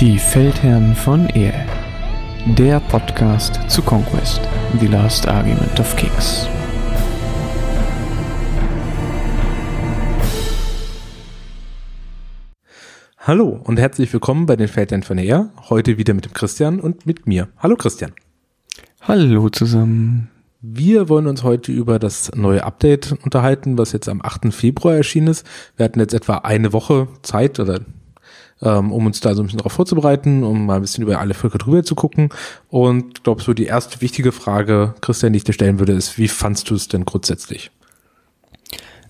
Die Feldherren von Ehe. Der Podcast zu Conquest, The Last Argument of Kings. Hallo und herzlich willkommen bei den Feldherren von Ehe. Heute wieder mit dem Christian und mit mir. Hallo Christian. Hallo zusammen. Wir wollen uns heute über das neue Update unterhalten, was jetzt am 8. Februar erschienen ist. Wir hatten jetzt etwa eine Woche Zeit oder ähm, um uns da so ein bisschen darauf vorzubereiten, um mal ein bisschen über alle Völker drüber zu gucken. Und ich glaube, so die erste wichtige Frage, Christian, die ich dir stellen würde, ist, wie fandst du es denn grundsätzlich?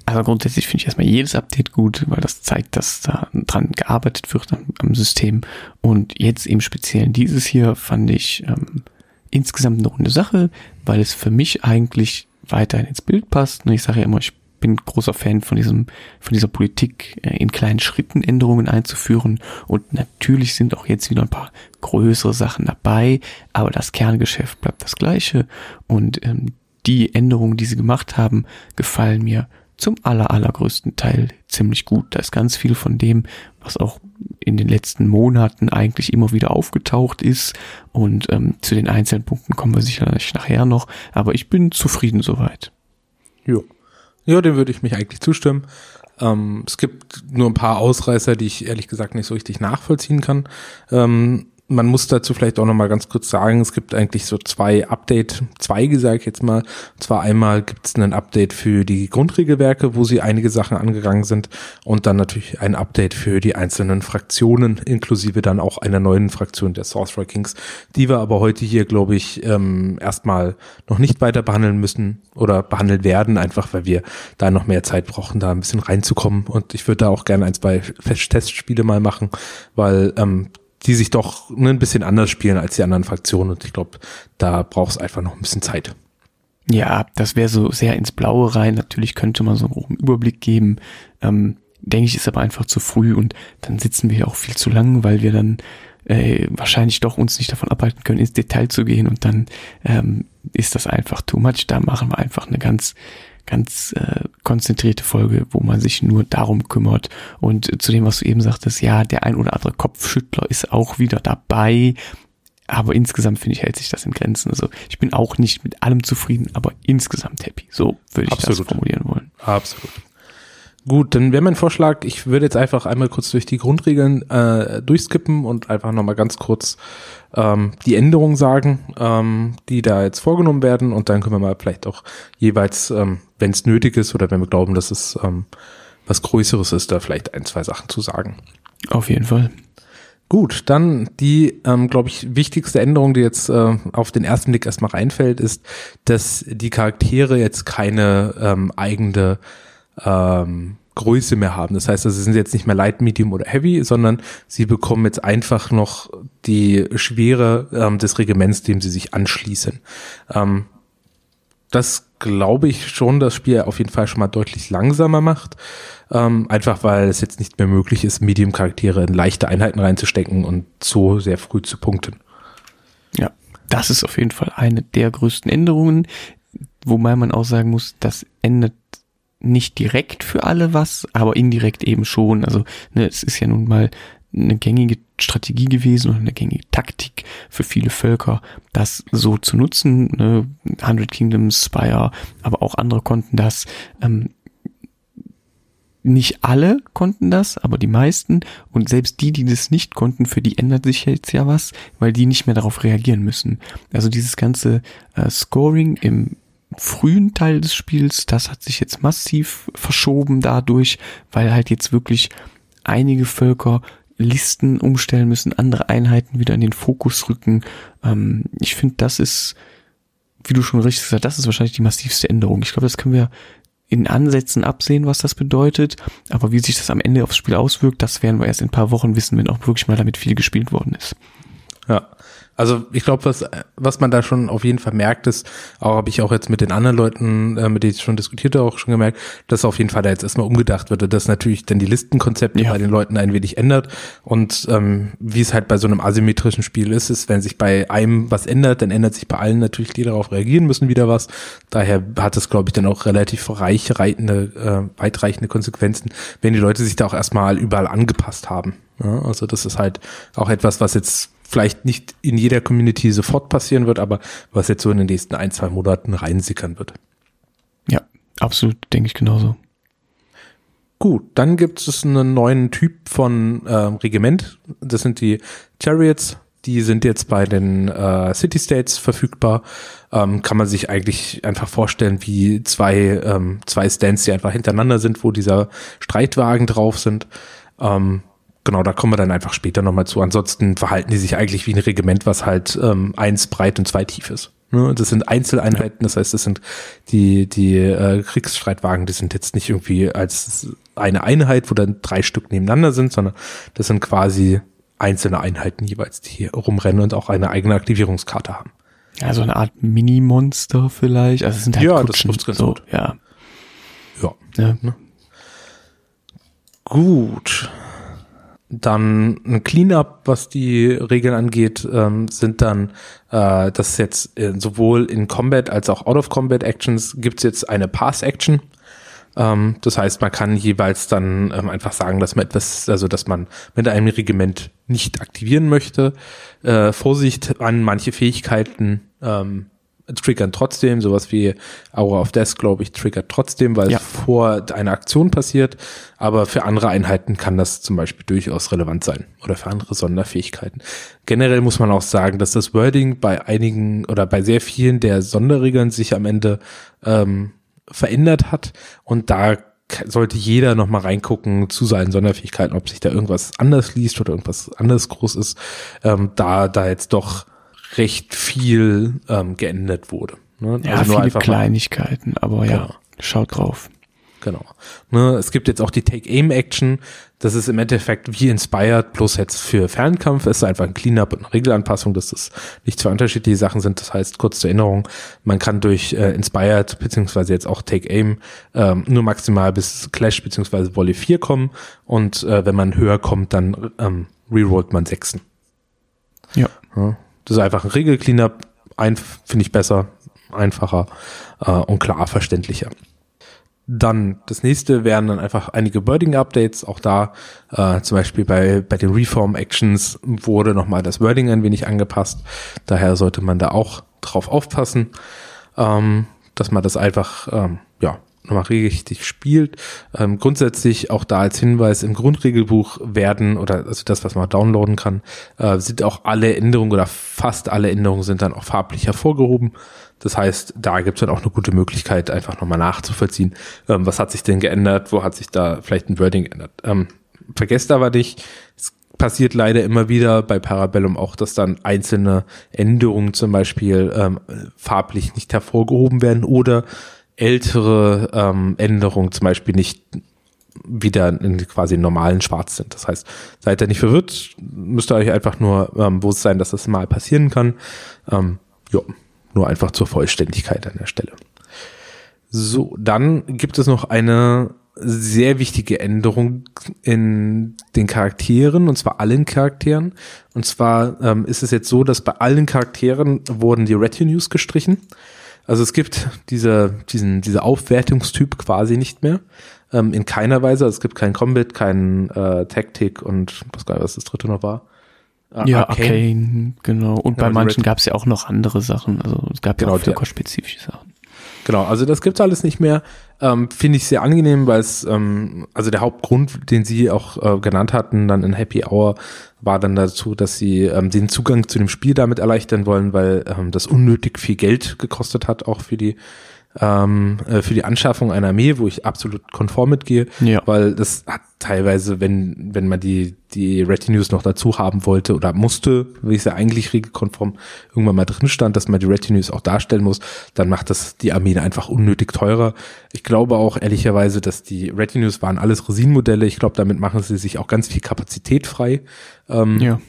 Also grundsätzlich finde ich erstmal jedes Update gut, weil das zeigt, dass da dran gearbeitet wird am, am System. Und jetzt im Speziellen dieses hier fand ich ähm, insgesamt eine runde Sache, weil es für mich eigentlich weiterhin ins Bild passt. Und ich sage ja immer, ich bin großer Fan von diesem, von dieser Politik, äh, in kleinen Schritten Änderungen einzuführen. Und natürlich sind auch jetzt wieder ein paar größere Sachen dabei, aber das Kerngeschäft bleibt das gleiche. Und ähm, die Änderungen, die sie gemacht haben, gefallen mir zum aller, allergrößten Teil ziemlich gut. Da ist ganz viel von dem, was auch in den letzten Monaten eigentlich immer wieder aufgetaucht ist. Und ähm, zu den einzelnen Punkten kommen wir sicherlich nachher noch. Aber ich bin zufrieden soweit. Jo. Ja, dem würde ich mich eigentlich zustimmen. Ähm, es gibt nur ein paar Ausreißer, die ich ehrlich gesagt nicht so richtig nachvollziehen kann. Ähm, man muss dazu vielleicht auch noch mal ganz kurz sagen, es gibt eigentlich so zwei Update, zwei gesagt jetzt mal. Und zwar einmal gibt es ein Update für die Grundregelwerke, wo sie einige Sachen angegangen sind und dann natürlich ein Update für die einzelnen Fraktionen, inklusive dann auch einer neuen Fraktion der Sorcerer Kings, die wir aber heute hier, glaube ich, ähm, erstmal noch nicht weiter behandeln müssen oder behandelt werden, einfach weil wir da noch mehr Zeit brauchen, da ein bisschen reinzukommen. Und ich würde da auch gerne ein, zwei Testspiele mal machen, weil ähm, die sich doch ne, ein bisschen anders spielen als die anderen Fraktionen. Und ich glaube, da braucht es einfach noch ein bisschen Zeit. Ja, das wäre so sehr ins Blaue rein. Natürlich könnte man so einen Überblick geben. Ähm, denke ich, ist aber einfach zu früh und dann sitzen wir auch viel zu lang, weil wir dann äh, wahrscheinlich doch uns nicht davon abhalten können, ins Detail zu gehen und dann ähm, ist das einfach too much. Da machen wir einfach eine ganz ganz äh, konzentrierte Folge, wo man sich nur darum kümmert. Und zu dem, was du eben sagtest, ja, der ein oder andere Kopfschüttler ist auch wieder dabei. Aber insgesamt finde ich, hält sich das in Grenzen. Also ich bin auch nicht mit allem zufrieden, aber insgesamt happy. So würde ich Absolut. das formulieren wollen. Absolut. Gut, dann wäre mein Vorschlag, ich würde jetzt einfach einmal kurz durch die Grundregeln äh, durchskippen und einfach nochmal ganz kurz ähm, die Änderungen sagen, ähm, die da jetzt vorgenommen werden und dann können wir mal vielleicht auch jeweils, ähm, wenn es nötig ist oder wenn wir glauben, dass es ähm, was Größeres ist, da vielleicht ein, zwei Sachen zu sagen. Auf jeden Fall. Gut, dann die, ähm, glaube ich, wichtigste Änderung, die jetzt äh, auf den ersten Blick erstmal reinfällt, ist, dass die Charaktere jetzt keine ähm, eigene ähm, Größe mehr haben. Das heißt, sie sind jetzt nicht mehr Light, Medium oder Heavy, sondern sie bekommen jetzt einfach noch die Schwere ähm, des Regiments, dem sie sich anschließen. Ähm, das glaube ich schon, das Spiel auf jeden Fall schon mal deutlich langsamer macht. Ähm, einfach weil es jetzt nicht mehr möglich ist, Medium-Charaktere in leichte Einheiten reinzustecken und so sehr früh zu punkten. Ja, das ist auf jeden Fall eine der größten Änderungen, wobei man auch sagen muss, das ändert nicht direkt für alle was, aber indirekt eben schon. Also ne, es ist ja nun mal eine gängige Strategie gewesen und eine gängige Taktik für viele Völker, das so zu nutzen. Ne? Hundred Kingdoms, Spire, aber auch andere konnten das. Ähm, nicht alle konnten das, aber die meisten und selbst die, die das nicht konnten, für die ändert sich jetzt ja was, weil die nicht mehr darauf reagieren müssen. Also dieses ganze äh, Scoring im frühen Teil des Spiels, das hat sich jetzt massiv verschoben dadurch, weil halt jetzt wirklich einige Völker Listen umstellen müssen, andere Einheiten wieder in den Fokus rücken. Ähm, ich finde, das ist, wie du schon richtig gesagt hast, das ist wahrscheinlich die massivste Änderung. Ich glaube, das können wir in Ansätzen absehen, was das bedeutet, aber wie sich das am Ende aufs Spiel auswirkt, das werden wir erst in ein paar Wochen wissen, wenn auch wirklich mal damit viel gespielt worden ist. Ja, also ich glaube, was, was man da schon auf jeden Fall merkt, ist, auch habe ich auch jetzt mit den anderen Leuten, äh, mit denen ich schon diskutiert habe, auch schon gemerkt, dass auf jeden Fall da jetzt erstmal umgedacht wird und dass natürlich dann die Listenkonzepte ja. bei den Leuten ein wenig ändert. Und ähm, wie es halt bei so einem asymmetrischen Spiel ist, ist, wenn sich bei einem was ändert, dann ändert sich bei allen natürlich, die darauf reagieren müssen, wieder was. Daher hat es, glaube ich, dann auch relativ reichreitende, äh, weitreichende Konsequenzen, wenn die Leute sich da auch erstmal überall angepasst haben. Ja, also das ist halt auch etwas, was jetzt vielleicht nicht in jeder Community sofort passieren wird, aber was jetzt so in den nächsten ein, zwei Monaten reinsickern wird. Ja, absolut, denke ich genauso. Gut, dann gibt es einen neuen Typ von äh, Regiment. Das sind die Chariots. Die sind jetzt bei den äh, City States verfügbar. Ähm, kann man sich eigentlich einfach vorstellen, wie zwei, ähm, zwei Stands, die einfach hintereinander sind, wo dieser Streitwagen drauf sind. Ähm, genau, da kommen wir dann einfach später nochmal zu. Ansonsten verhalten die sich eigentlich wie ein Regiment, was halt ähm, eins breit und zwei tief ist. Ne? Das sind Einzeleinheiten, das heißt, das sind die, die äh, Kriegsstreitwagen, die sind jetzt nicht irgendwie als eine Einheit, wo dann drei Stück nebeneinander sind, sondern das sind quasi einzelne Einheiten jeweils, die hier rumrennen und auch eine eigene Aktivierungskarte haben. Ja, so eine Art Mini-Monster vielleicht. Also es sind halt Ja, das Kutschen, trifft's ganz so, gut. Ja. Ja. ja. Gut. Dann ein Cleanup, was die Regeln angeht, ähm, sind dann, äh, dass jetzt äh, sowohl in Combat als auch Out-of-Combat-Actions gibt's jetzt eine Pass-Action. Ähm, das heißt, man kann jeweils dann ähm, einfach sagen, dass man etwas, also dass man mit einem Regiment nicht aktivieren möchte. Äh, Vorsicht an manche Fähigkeiten ähm, triggern trotzdem, sowas wie Aura of Death, glaube ich, triggert trotzdem, weil Ja. es vor einer Aktion passiert. Aber für andere Einheiten kann das zum Beispiel durchaus relevant sein oder für andere Sonderfähigkeiten. Generell muss man auch sagen, dass das Wording bei einigen oder bei sehr vielen der Sonderregeln sich am Ende ähm, verändert hat und da sollte jeder noch mal reingucken zu seinen Sonderfähigkeiten, ob sich da irgendwas anders liest oder irgendwas anderes groß ist, ähm, da da jetzt doch recht viel ähm, geändert wurde. Ne? Ja, nur viele mal- Kleinigkeiten, aber ja, Genau. schaut drauf. Genau. Ne, es gibt jetzt auch die Take-Aim-Action. Das ist im Endeffekt wie Inspired, bloß jetzt für Fernkampf. Es ist einfach ein Cleanup und eine Regelanpassung, dass das nicht zwei unterschiedliche Sachen sind. Das heißt, kurz zur Erinnerung, man kann durch äh, Inspired beziehungsweise jetzt auch Take-Aim ähm, nur maximal bis Clash beziehungsweise Volley 4 kommen. Und äh, wenn man höher kommt, dann ähm, rerollt man Sechsen. Ja. Ja, das ist einfach ein Regel-Cleanup. Ein, finde ich besser, einfacher äh, und klar verständlicher. Dann das nächste wären dann einfach einige Wording-Updates. Auch da äh, zum Beispiel bei, bei den Reform-Actions wurde nochmal das Wording ein wenig angepasst. Daher sollte man da auch drauf aufpassen, ähm, dass man das einfach ähm, ja nochmal richtig spielt. Ähm, grundsätzlich auch da als Hinweis im Grundregelbuch werden oder also das, was man downloaden kann, äh, sind auch alle Änderungen oder fast alle Änderungen sind dann auch farblich hervorgehoben. Das heißt, da gibt es dann auch eine gute Möglichkeit, einfach nochmal nachzuvollziehen, ähm, was hat sich denn geändert, wo hat sich da vielleicht ein Wording geändert. Ähm, vergesst aber nicht, es passiert leider immer wieder bei Parabellum auch, dass dann einzelne Änderungen zum Beispiel ähm, farblich nicht hervorgehoben werden oder ältere ähm, Änderungen zum Beispiel nicht wieder in quasi normalen Schwarz sind. Das heißt, seid ihr nicht verwirrt, müsst ihr euch einfach nur ähm, bewusst sein, dass das mal passieren kann. Ähm, ja, nur einfach zur Vollständigkeit an der Stelle. So, dann gibt es noch eine sehr wichtige Änderung in den Charakteren, und zwar allen Charakteren. Und zwar ähm, ist es jetzt so, dass bei allen Charakteren wurden die Retinues gestrichen. Also es gibt diese, diesen, diese Aufwertungstyp quasi nicht mehr. Ähm, in keiner Weise. Also es gibt kein Combat, kein äh, Taktik und was, geil, was das dritte noch war. Äh, Ja, Arcane, genau. Und Ja, bei die manchen gab es ja auch noch andere Sachen. Also es gab Genau, ja auch völkerspezifische Sachen. Genau, also das gibt's alles nicht mehr. Ähm, Finde ich sehr angenehm, weil es, ähm, also der Hauptgrund, den Sie auch äh, genannt hatten, dann in Happy Hour, war dann dazu, dass Sie ähm, den Zugang zu dem Spiel damit erleichtern wollen, weil ähm, das unnötig viel Geld gekostet hat, auch für die ähm, äh, für die Anschaffung einer Armee, wo ich absolut konform mitgehe, Ja. weil das hat teilweise, wenn wenn man die die Retinues noch dazu haben wollte oder musste, wie es ja eigentlich regelkonform irgendwann mal drin stand, dass man die Retinues auch darstellen muss, dann macht das die Armee einfach unnötig teurer. Ich glaube auch ehrlicherweise, dass die Retinues waren alles Resin-Modelle. Ich glaube, damit machen sie sich auch ganz viel Kapazität frei. Ähm, Ja.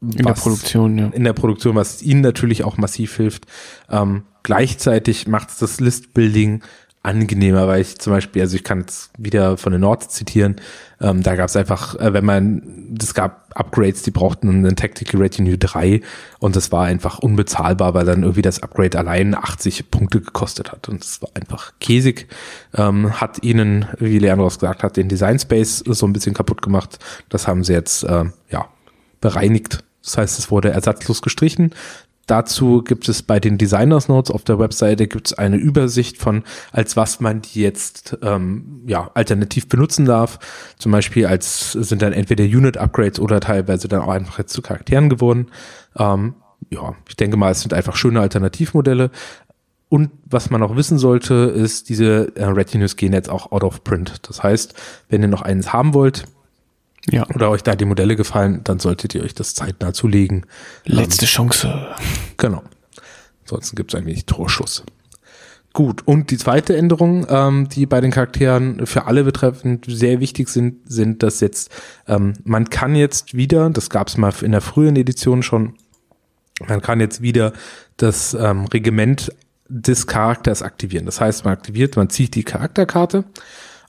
In der was- Produktion, ja. in der Produktion, was ihnen natürlich auch massiv hilft. Ähm, gleichzeitig macht das List-Building angenehmer, weil ich zum Beispiel, also ich kann jetzt wieder von den Nords zitieren, ähm, da gab es einfach, äh, wenn man, es gab Upgrades, die brauchten einen Tactical Retinue 3 und das war einfach unbezahlbar, weil dann irgendwie das Upgrade allein 80 Punkte gekostet hat und es war einfach käsig, ähm, hat ihnen, wie Leandros gesagt hat, den Design Space so ein bisschen kaputt gemacht. Das haben sie jetzt, äh, ja, bereinigt. Das heißt, es wurde ersatzlos gestrichen. Dazu gibt es bei den Designers Notes auf der Webseite gibt es eine Übersicht von, als was man die jetzt ähm, ja alternativ benutzen darf. Zum Beispiel als sind dann entweder Unit Upgrades oder teilweise dann auch einfach jetzt zu Charakteren geworden. Ähm, ja, ich denke mal, es sind einfach schöne Alternativmodelle. Und was man auch wissen sollte, ist, diese äh, Retinues gehen jetzt auch out of print. Das heißt, wenn ihr noch eins haben wollt, ja. Oder euch da die Modelle gefallen, dann solltet ihr euch das zeitnah zulegen. Letzte ähm, Chance. Genau. Ansonsten gibt es ein wenig Torschuss. Gut, und die zweite Änderung, ähm, die bei den Charakteren für alle betreffend sehr wichtig sind, sind, dass jetzt ähm, man kann jetzt wieder, das gab es mal in der früheren Edition schon, man kann jetzt wieder das ähm, Regiment des Charakters aktivieren. Das heißt, man aktiviert, man zieht die Charakterkarte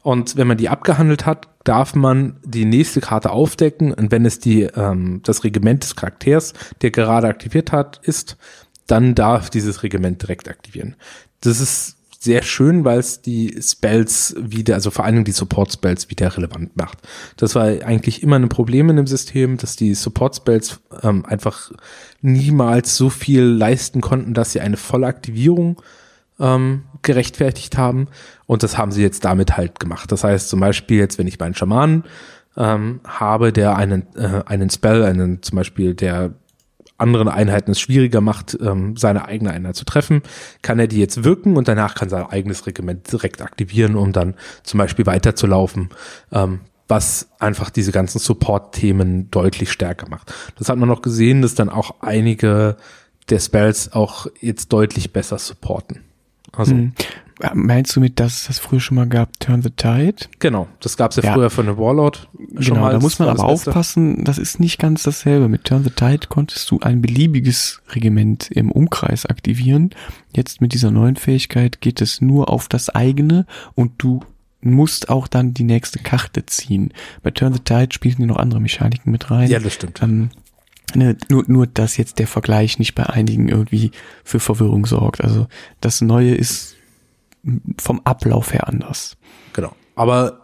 und wenn man die abgehandelt hat, darf man die nächste Karte aufdecken. Und wenn es die, ähm, das Regiment des Charakters, der gerade aktiviert hat, ist, dann darf dieses Regiment direkt aktivieren. Das ist sehr schön, weil es die Spells wieder, also vor allem die Support-Spells wieder relevant macht. Das war eigentlich immer ein Problem in dem System, dass die Support-Spells ähm, einfach niemals so viel leisten konnten, dass sie eine volle Aktivierung ähm, gerechtfertigt haben. Und das haben sie jetzt damit halt gemacht. Das heißt zum Beispiel jetzt, wenn ich meinen Schamanen ähm, habe, der einen, äh, einen Spell, einen zum Beispiel, der anderen Einheiten es schwieriger macht, ähm, seine eigene Einheit zu treffen, kann er die jetzt wirken und danach kann sein eigenes Regiment direkt aktivieren, um dann zum Beispiel weiterzulaufen, ähm, was einfach diese ganzen Support-Themen deutlich stärker macht. Das hat man noch gesehen, dass dann auch einige der Spells auch jetzt deutlich besser supporten. Also, hm. Meinst du mit, dass es das früher schon mal gab, Turn the Tide? Genau, das gab es ja, ja, früher von der Warlord. Schon genau, mal da muss man aber aufpassen, das ist nicht ganz dasselbe. Mit Turn the Tide konntest du ein beliebiges Regiment im Umkreis aktivieren. Jetzt mit dieser neuen Fähigkeit geht es nur auf das eigene und du musst auch dann die nächste Karte ziehen. Bei Turn the Tide spielen noch andere Mechaniken mit rein. Ja, das stimmt. Ähm, Ne, nur, nur, dass jetzt der Vergleich nicht bei einigen irgendwie für Verwirrung sorgt. Also das Neue ist vom Ablauf her anders. Genau. Aber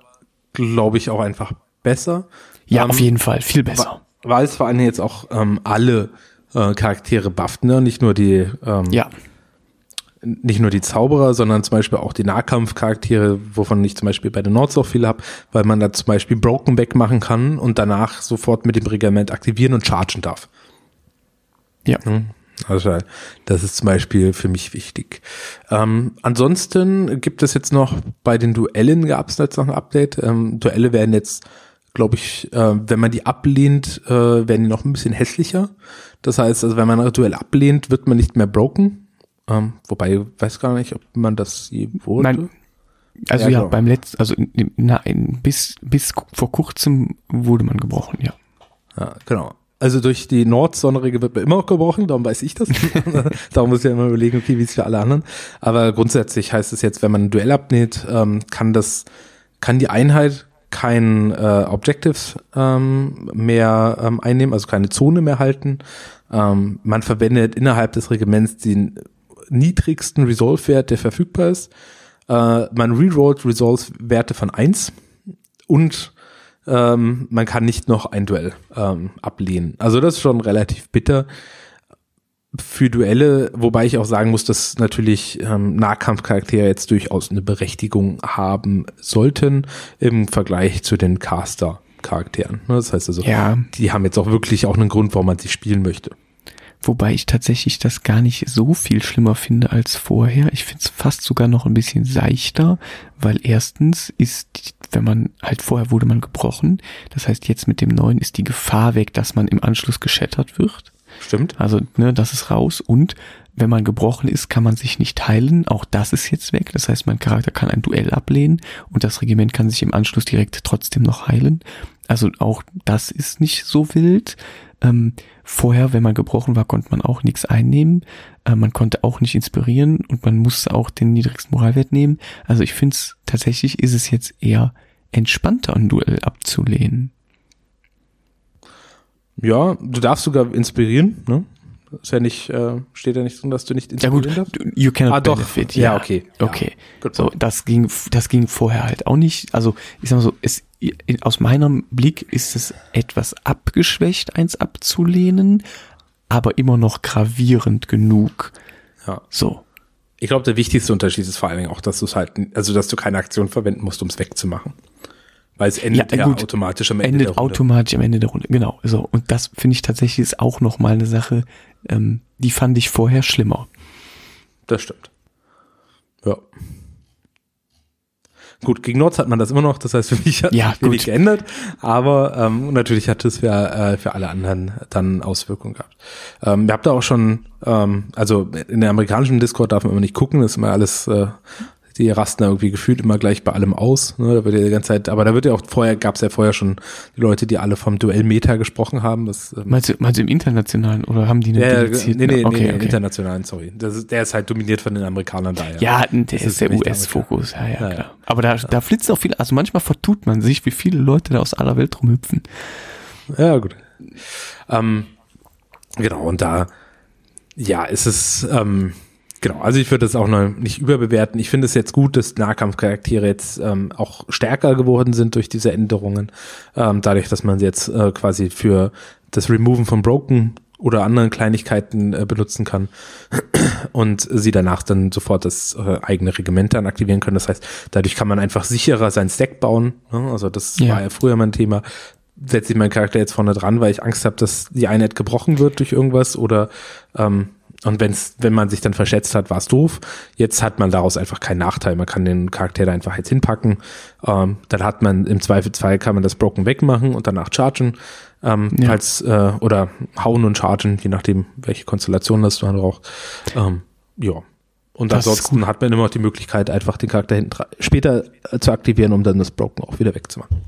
glaube ich auch einfach besser. Ja, ähm, auf jeden Fall, viel besser. Weil es vor allem jetzt auch ähm, alle äh, Charaktere bufft, ne? Nicht nur die ähm, ja nicht nur die Zauberer, sondern zum Beispiel auch die Nahkampfcharaktere, wovon ich zum Beispiel bei den Nords auch viel habe, weil man da zum Beispiel Broken Back machen kann und danach sofort mit dem Regiment aktivieren und chargen darf. Ja. Hm? Also das ist zum Beispiel für mich wichtig. Ähm, ansonsten gibt es jetzt noch bei den Duellen gab es jetzt noch ein Update. Ähm, Duelle werden jetzt, glaube ich, äh, wenn man die ablehnt, äh, werden die noch ein bisschen hässlicher. Das heißt, also wenn man ein Duell ablehnt, wird man nicht mehr broken, ähm, wobei, ich weiß gar nicht, ob man das je wurde. Nein. Also ja, ja genau. beim letzten, also nein, bis, bis vor kurzem wurde man gebrochen, ja. Ja, genau. Also durch die Nordsonderregel wird man immer noch gebrochen, darum weiß ich das. darum muss ich ja immer überlegen, okay, wie es für alle anderen. Aber grundsätzlich heißt es jetzt, wenn man ein Duell abnäht, ähm, kann das, kann die Einheit kein äh, Objectives ähm, mehr ähm, einnehmen, also keine Zone mehr halten. Ähm, man verwendet innerhalb des Regiments den niedrigsten Resolve-Wert, der verfügbar ist. Äh, man rerollt Resolve-Werte von eins und ähm, man kann nicht noch ein Duell ähm, ablehnen. Also das ist schon relativ bitter für Duelle, wobei ich auch sagen muss, dass natürlich ähm, Nahkampfcharaktere jetzt durchaus eine Berechtigung haben sollten im Vergleich zu den Caster-Charakteren. Das heißt also, ja. die haben jetzt auch wirklich auch einen Grund, warum man sie spielen möchte. Wobei ich tatsächlich das gar nicht so viel schlimmer finde als vorher. Ich finde es fast sogar noch ein bisschen seichter, weil erstens ist, wenn man halt vorher wurde man gebrochen. Das heißt, jetzt mit dem neuen ist die Gefahr weg, dass man im Anschluss geschettert wird. Stimmt. Also, ne, das ist raus. Und wenn man gebrochen ist, kann man sich nicht heilen. Auch das ist jetzt weg. Das heißt, mein Charakter kann ein Duell ablehnen und das Regiment kann sich im Anschluss direkt trotzdem noch heilen. Also auch das ist nicht so wild. Ähm, vorher, wenn man gebrochen war, konnte man auch nichts einnehmen. Äh, man konnte auch nicht inspirieren und man musste auch den niedrigsten Moralwert nehmen. Also ich finde es tatsächlich ist es jetzt eher entspannter, ein Duell abzulehnen. Ja, du darfst sogar inspirieren, ne? Ist ja nicht, äh, steht ja nicht drin, dass du nicht inspirieren ja, gut, darfst? You cannot ah, benefit. Doch. Ja, ja, okay. Okay. Ja, so, das ging, das ging vorher halt auch nicht. Also, ich sag mal so, es, aus meinem Blick ist es etwas abgeschwächt, eins abzulehnen, aber immer noch gravierend genug. Ja. So. Ich glaube, der wichtigste Unterschied ist vor allen Dingen auch, dass du es halt, also dass du keine Aktion verwenden musst, um es wegzumachen. Weil es endet ja, ja gut, automatisch am Ende endet der Runde. automatisch am Ende der Runde, genau. So. Und das finde ich tatsächlich ist auch nochmal eine Sache, ähm, die fand ich vorher schlimmer. Das stimmt. Ja. Gut, gegen Nords hat man das immer noch, das heißt für mich hat ja, sich wenig geändert, aber ähm, natürlich hat es für, äh, für alle anderen dann Auswirkungen gehabt. Ähm, ihr habt da auch schon, ähm, also in der amerikanischen Discord darf man immer nicht gucken, das ist immer alles äh, die rasten da irgendwie gefühlt immer gleich bei allem aus. Ne? Da wird ja die ganze Zeit, aber da wird ja auch vorher, gab es ja vorher schon die Leute, die alle vom Duell-Meta gesprochen haben. Das, ähm meinst, du, meinst du im internationalen oder haben die eine ja, dedizierte? Nee, nee, okay, nee, okay. internationalen, sorry. Das ist, der ist halt dominiert von den Amerikanern daher. Ja, der das ist der US-Fokus, ja, ja, ja, klar. Aber da, da flitzt auch viel, also manchmal vertut man sich, wie viele Leute da aus aller Welt rumhüpfen. Ja, gut. Ähm, genau, und da, ja, ist es, ähm, Genau, also ich würde das auch noch nicht überbewerten. Ich finde es jetzt gut, dass Nahkampfcharaktere jetzt ähm, auch stärker geworden sind durch diese Änderungen. Ähm, dadurch, dass man sie jetzt äh, quasi für das Removen von Broken oder anderen Kleinigkeiten äh, benutzen kann und sie danach dann sofort das äh, eigene Regiment dann aktivieren können. Das heißt, dadurch kann man einfach sicherer sein Stack bauen. Ne? Also das ja. war ja früher mein Thema. Setze ich meinen Charakter jetzt vorne dran, weil ich Angst habe, dass die Einheit gebrochen wird durch irgendwas oder ähm, und wenn's, wenn man sich dann verschätzt hat, war es doof. Jetzt hat man daraus einfach keinen Nachteil. Man kann den Charakter da einfach jetzt hinpacken. Ähm, dann hat man im Zweifelsfall kann man das Broken wegmachen und danach chargen. Ähm, ja. als, äh, oder hauen und chargen, je nachdem, welche Konstellation das man braucht. Ähm, ja. Und das ansonsten hat man immer noch die Möglichkeit, einfach den Charakter hinten später äh, zu aktivieren, um dann das Broken auch wieder wegzumachen.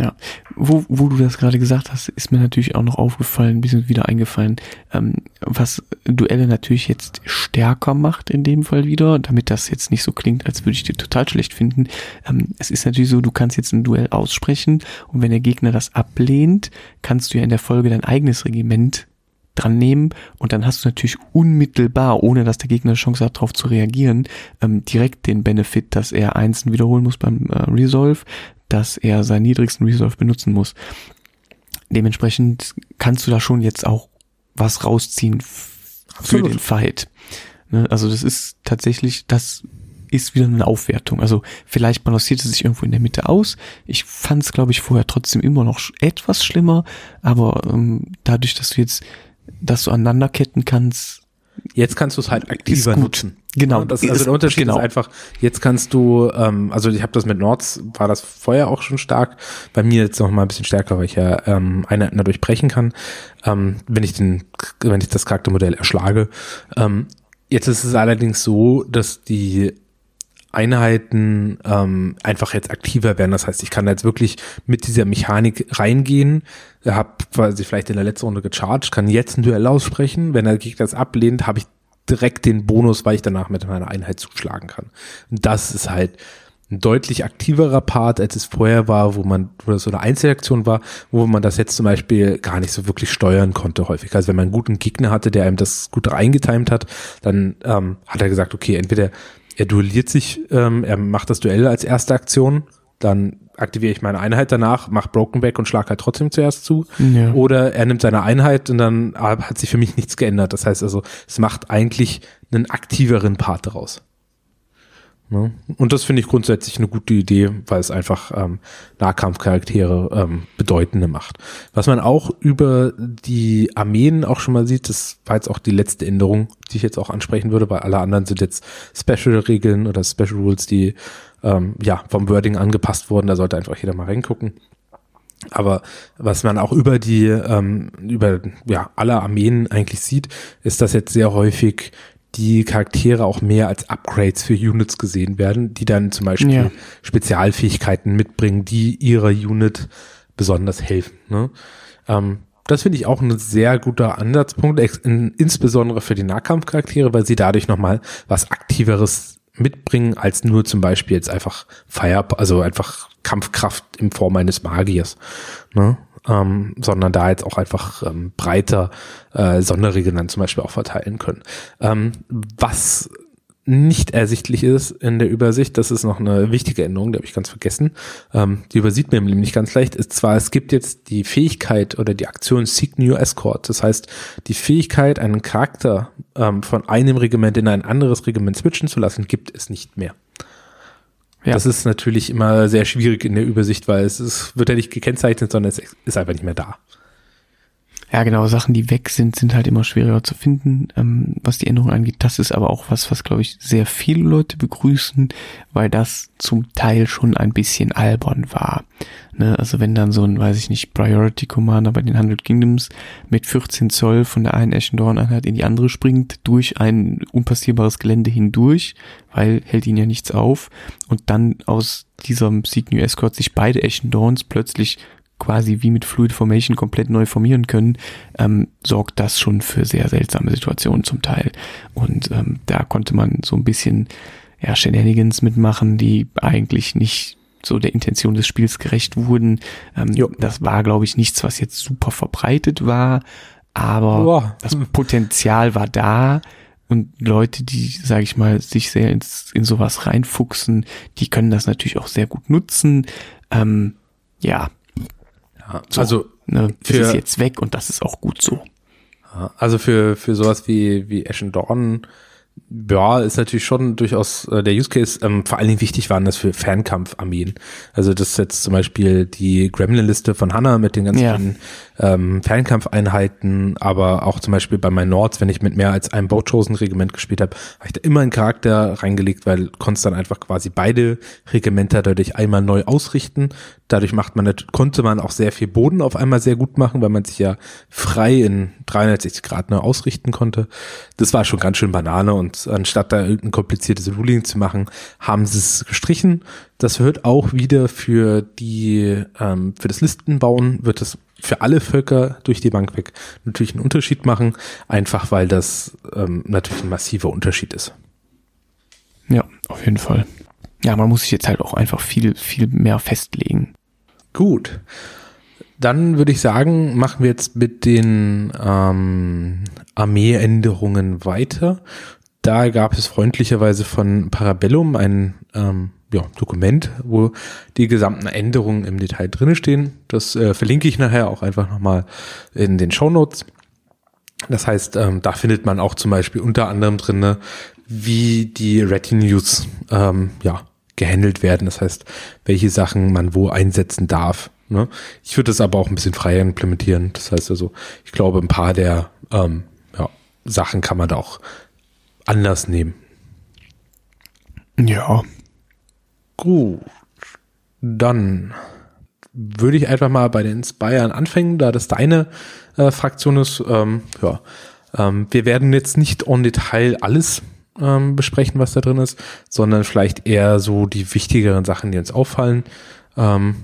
Ja, wo, wo du das gerade gesagt hast, ist mir natürlich auch noch aufgefallen, ein bisschen wieder eingefallen, ähm, was Duelle natürlich jetzt stärker macht in dem Fall wieder, damit das jetzt nicht so klingt, als würde ich dir total schlecht finden. Ähm, es ist natürlich so, du kannst jetzt ein Duell aussprechen und wenn der Gegner das ablehnt, kannst du ja in der Folge dein eigenes Regiment dran nehmen und dann hast du natürlich unmittelbar, ohne dass der Gegner eine Chance hat, darauf zu reagieren, ähm, direkt den Benefit, dass er Einsen wiederholen muss beim äh, Resolve, dass er seinen niedrigsten Resolve benutzen muss. Dementsprechend kannst du da schon jetzt auch was rausziehen für den Fight. Ne? Also das ist tatsächlich, das ist wieder eine Aufwertung. Also vielleicht balanciert es sich irgendwo in der Mitte aus. Ich fand es, glaube ich, vorher trotzdem immer noch etwas schlimmer, aber ähm, dadurch, dass du jetzt das so aneinanderketten kannst, Jetzt kannst du es halt aktiver nutzen. Genau. Das, also der Unterschied genau. ist einfach, jetzt kannst du, ähm, also ich habe das mit Nords, war das vorher auch schon stark. Bei mir jetzt noch mal ein bisschen stärker, weil ich ja ähm, Einheiten dadurch brechen kann, ähm, wenn ich den, wenn ich das Charaktermodell erschlage. Ähm, jetzt ist es allerdings so, dass die Einheiten ähm, einfach jetzt aktiver werden. Das heißt, ich kann jetzt wirklich mit dieser Mechanik reingehen, habe quasi vielleicht in der letzten Runde gecharged, kann jetzt ein Duell aussprechen. Wenn der Gegner das ablehnt, habe ich direkt den Bonus, weil ich danach mit meiner Einheit zuschlagen kann. Und das ist halt ein deutlich aktiverer Part, als es vorher war, wo man, wo das so eine Einzelaktion war, wo man das jetzt zum Beispiel gar nicht so wirklich steuern konnte häufig. Also wenn man einen guten Gegner hatte, der einem das gut reingetimt hat, dann ähm, hat er gesagt, okay, entweder er duelliert sich, ähm, er macht das Duell als erste Aktion, dann aktiviere ich meine Einheit danach, mache Broken Back und schlag halt trotzdem zuerst zu. Ja. Oder er nimmt seine Einheit und dann hat sich für mich nichts geändert. Das heißt also, es macht eigentlich einen aktiveren Part daraus. Ne? Und das finde ich grundsätzlich eine gute Idee, weil es einfach ähm, Nahkampfcharaktere ähm, bedeutende macht. Was man auch über die Armeen auch schon mal sieht, das war jetzt auch die letzte Änderung, die ich jetzt auch ansprechen würde, weil alle anderen sind jetzt Special-Regeln oder Special Rules, die ähm, ja vom Wording angepasst wurden. Da sollte einfach jeder mal reingucken. Aber was man auch über die, ähm, über ja, alle Armeen eigentlich sieht, ist, dass jetzt sehr häufig die Charaktere auch mehr als Upgrades für Units gesehen werden, die dann zum Beispiel ja. Spezialfähigkeiten mitbringen, die ihre Unit besonders helfen. Ne? Ähm, das finde ich auch ein sehr guter Ansatzpunkt, in, insbesondere für die Nahkampfcharaktere, weil sie dadurch nochmal was Aktiveres mitbringen, als nur zum Beispiel jetzt einfach Fire, also einfach Kampfkraft in Form eines Magiers. Ne? Ähm, sondern da jetzt auch einfach ähm, breiter äh, Sonderregeln zum Beispiel auch verteilen können. Ähm, was nicht ersichtlich ist in der Übersicht, das ist noch eine wichtige Änderung, die habe ich ganz vergessen. Ähm, die übersieht man nämlich ganz leicht, ist zwar, es gibt jetzt die Fähigkeit oder die Aktion Seek New Escort. Das heißt, die Fähigkeit, einen Charakter ähm, von einem Regiment in ein anderes Regiment switchen zu lassen, gibt es nicht mehr. Ja. Das ist natürlich immer sehr schwierig in der Übersicht, weil es ist, wird ja nicht gekennzeichnet, sondern es ist einfach nicht mehr da. Ja, genau, Sachen, die weg sind, sind halt immer schwieriger zu finden, ähm, was die Änderung angeht. Das ist aber auch was, was, glaube ich, sehr viele Leute begrüßen, weil das zum Teil schon ein bisschen albern war. Ne? Also wenn dann so ein, weiß ich nicht, Priority Commander bei den 100 Kingdoms mit 14 Zoll von der einen Eschendorn-Einheit in die andere springt, durch ein unpassierbares Gelände hindurch, weil hält ihn ja nichts auf, und dann aus diesem Sieg New Escort sich beide Eschendorns plötzlich quasi wie mit Fluid Formation komplett neu formieren können, ähm, sorgt das schon für sehr seltsame Situationen zum Teil. Und ähm, da konnte man so ein bisschen ja, Shenanigans mitmachen, die eigentlich nicht so der Intention des Spiels gerecht wurden. Ähm, das war, glaube ich, nichts, was jetzt super verbreitet war, aber Boah. das Potenzial war da. Und Leute, die, sage ich mal, sich sehr ins, in sowas reinfuchsen, die können das natürlich auch sehr gut nutzen. Ähm, ja, so, also ne, das ist jetzt weg und das ist auch gut so. Also für für sowas wie wie Ashen Dawn ja, ist natürlich schon durchaus äh, der Use Case. Ähm, vor allen Dingen wichtig waren das für Fernkampfarmeen. Also das ist jetzt zum Beispiel die Gremlin-Liste von Hanna mit den ganzen ja. ähm, Fernkampfeinheiten, aber auch zum Beispiel bei meinen Nords, wenn ich mit mehr als einem Boatchosen-Regiment gespielt habe, habe ich da immer einen Charakter reingelegt, weil konntest dann einfach quasi beide Regimenter dadurch einmal neu ausrichten. Dadurch macht man, konnte man auch sehr viel Boden auf einmal sehr gut machen, weil man sich ja frei in 360 Grad neu ausrichten konnte. Das war schon ganz schön Banane und anstatt da irgendein kompliziertes Ruling zu machen, haben sie es gestrichen. Das wird auch wieder für die, ähm, für das Listenbauen wird es für alle Völker durch die Bank weg natürlich einen Unterschied machen, einfach weil das ähm, natürlich ein massiver Unterschied ist. Ja, auf jeden Fall. Ja, man muss sich jetzt halt auch einfach viel, viel mehr festlegen. Gut. Dann würde ich sagen, machen wir jetzt mit den ähm, Armeeänderungen weiter. Da gab es freundlicherweise von Parabellum ein ähm, ja, Dokument, wo die gesamten Änderungen im Detail drinne stehen. Das äh, verlinke ich nachher auch einfach nochmal in den Show Notes. Das heißt, ähm, da findet man auch zum Beispiel unter anderem drinne, wie die Retinues ähm, ja, gehandelt werden. Das heißt, welche Sachen man wo einsetzen darf. Ne? Ich würde das aber auch ein bisschen freier implementieren. Das heißt also, ich glaube, ein paar der ähm, ja, Sachen kann man da auch anders nehmen. Ja. Gut. Dann würde ich einfach mal bei den Spyern anfangen, da das deine äh, Fraktion ist. Ähm, ja. Ähm, wir werden jetzt nicht on Detail alles ähm, besprechen, was da drin ist, sondern vielleicht eher so die wichtigeren Sachen, die uns auffallen. Ähm,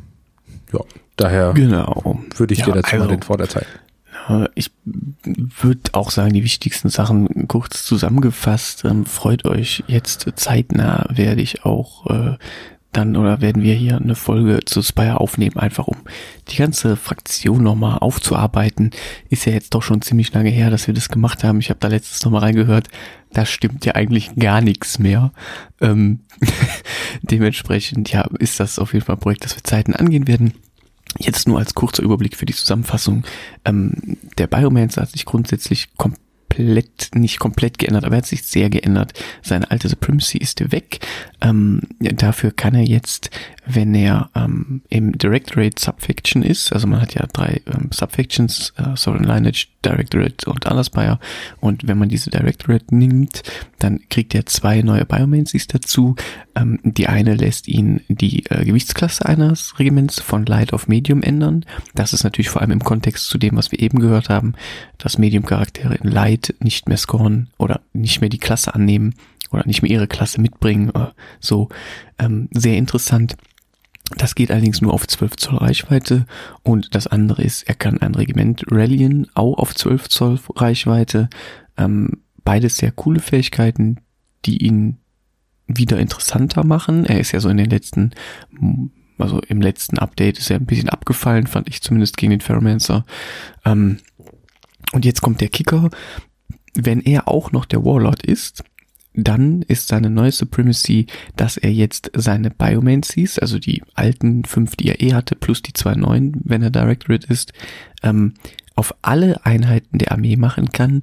ja, daher genau. würde ich ja, dir dazu also, mal den Vorderteil. Ich würde auch sagen, die wichtigsten Sachen kurz zusammengefasst. Ähm, freut euch jetzt zeitnah werde ich auch äh, dann oder werden wir hier eine Folge zu Spire aufnehmen, einfach um die ganze Fraktion nochmal aufzuarbeiten. Ist ja jetzt doch schon ziemlich lange her, dass wir das gemacht haben. Ich habe da letztes nochmal reingehört. Da stimmt ja eigentlich gar nichts mehr. Ähm, dementsprechend, ja, ist das auf jeden Fall ein Projekt, das wir Zeiten angehen werden. Jetzt nur als kurzer Überblick für die Zusammenfassung. Ähm, der Biomancer hat sich grundsätzlich komplett nicht komplett geändert, aber er hat sich sehr geändert. Seine alte Supremacy ist weg. Ähm, dafür kann er jetzt, wenn er ähm, im Directorate Subfaction ist, also man hat ja drei ähm, Subfactions, äh, Sovereign Lineage, Directorate und Alaspayer, und wenn man diese Directorate nimmt, dann kriegt er zwei neue Biomancies dazu. Ähm, die eine lässt ihn die äh, Gewichtsklasse eines Regiments von Light auf Medium ändern. Das ist natürlich vor allem im Kontext zu dem, was wir eben gehört haben, dass Medium-Charaktere in Light nicht mehr scoren oder nicht mehr die Klasse annehmen oder nicht mehr ihre Klasse mitbringen. So ähm, sehr interessant. Das geht allerdings nur auf 12 Zoll Reichweite und das andere ist, er kann ein Regiment rallyen, auch auf 12 Zoll Reichweite. Ähm, beides sehr coole Fähigkeiten, die ihn wieder interessanter machen. Er ist ja so in den letzten, also im letzten Update ist er ein bisschen abgefallen, fand ich zumindest gegen den Ferromancer. Ähm, und jetzt kommt der Kicker. Wenn er auch noch der Warlord ist, dann ist seine neue Supremacy, dass er jetzt seine Biomancies, also die alten fünf, die er eh hatte, plus die zwei neuen, wenn er Directorate ist, ähm, auf alle Einheiten der Armee machen kann,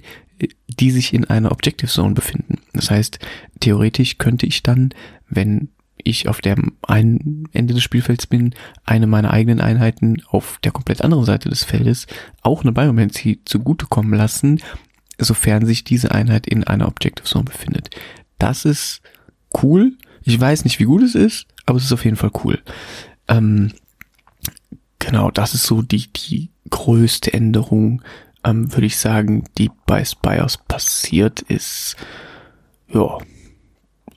die sich in einer Objective Zone befinden. Das heißt, theoretisch könnte ich dann, wenn ich auf dem einen Ende des Spielfelds bin, eine meiner eigenen Einheiten auf der komplett anderen Seite des Feldes auch eine Biomancy zugutekommen lassen, sofern sich diese Einheit in einer Objective Zone befindet. Das ist cool. Ich weiß nicht, wie gut es ist, aber es ist auf jeden Fall cool. Ähm, genau, das ist so die, die größte Änderung, ähm, würde ich sagen, die bei Spires passiert ist. Ja.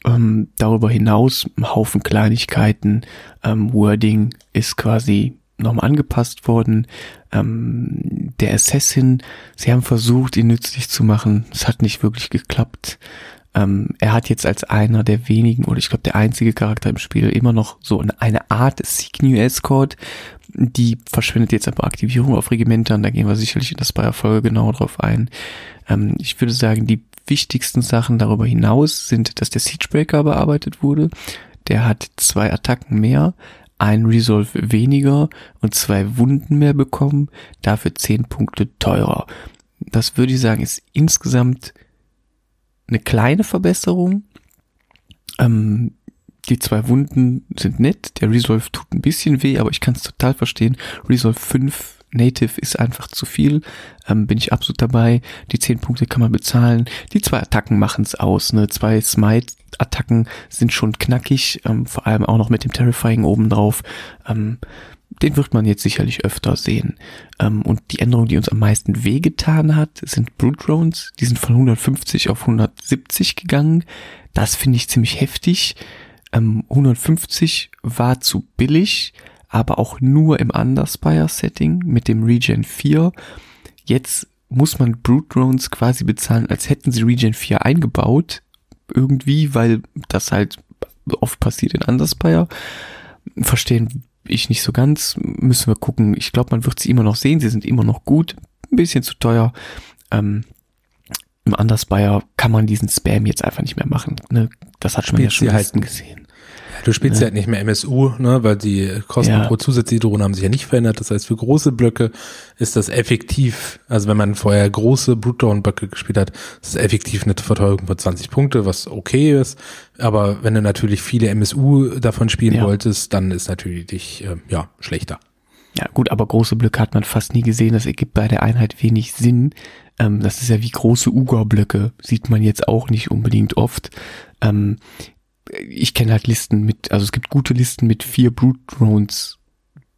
Ähm, darüber hinaus ein Haufen Kleinigkeiten. Ähm, Wording ist quasi nochmal angepasst worden. Ähm, der Assassin, sie haben versucht, ihn nützlich zu machen. Es hat nicht wirklich geklappt. Ähm, er hat jetzt als einer der wenigen oder ich glaube der einzige Charakter im Spiel immer noch so eine Art New Escort. Die verschwindet jetzt aber Aktivierung auf Regimentern. Da gehen wir sicherlich in der Spire-Folge genau drauf ein. Ähm, ich würde sagen, die wichtigsten Sachen darüber hinaus sind, dass der Siegebreaker bearbeitet wurde. Der hat zwei Attacken mehr, ein Resolve weniger und zwei Wunden mehr bekommen, dafür zehn Punkte teurer. Das würde ich sagen, ist insgesamt eine kleine Verbesserung. Ähm, die zwei Wunden sind nett, der Resolve tut ein bisschen weh, aber ich kann es total verstehen. Resolve 5 Native ist einfach zu viel, ähm, bin ich absolut dabei. Die 10 Punkte kann man bezahlen. Die zwei Attacken machen es aus. Ne? Zwei Smite-Attacken sind schon knackig, ähm, vor allem auch noch mit dem Terrifying obendrauf. Ähm, den wird man jetzt sicherlich öfter sehen. Ähm, und die Änderung, die uns am meisten wehgetan hat, sind Brute Drones. Die sind von 150 auf 170 gegangen. Das finde ich ziemlich heftig. Ähm, 150 war zu billig aber auch nur im Underspire-Setting mit dem Regen 4. Jetzt muss man Brute Drones quasi bezahlen, als hätten sie Regen 4 eingebaut. Irgendwie, weil das halt oft passiert in Underspire. Verstehen ich nicht so ganz. Müssen wir gucken. Ich glaube, man wird sie immer noch sehen. Sie sind immer noch gut. Ein bisschen zu teuer. Ähm, Im Underspire kann man diesen Spam jetzt einfach nicht mehr machen. Ne? Das hat man ja schon halt gesehen. Du spielst ja. halt nicht mehr MSU, ne, weil die Kosten ja. pro zusätzliche Drohne haben sich ja nicht verändert. Das heißt, für große Blöcke ist das effektiv, also wenn man vorher große Brutdown-Blöcke gespielt hat, ist es effektiv eine Verteuerung von 20 Punkte, was okay ist. Aber wenn du natürlich viele MSU davon spielen ja. wolltest, dann ist natürlich äh, ja schlechter. Ja, gut, aber große Blöcke hat man fast nie gesehen. Das ergibt bei der Einheit wenig Sinn. Ähm, das ist ja wie große Uga-Blöcke. Sieht man jetzt auch nicht unbedingt oft. Ähm, ich kenne halt Listen mit, also es gibt gute Listen mit vier Brute Drones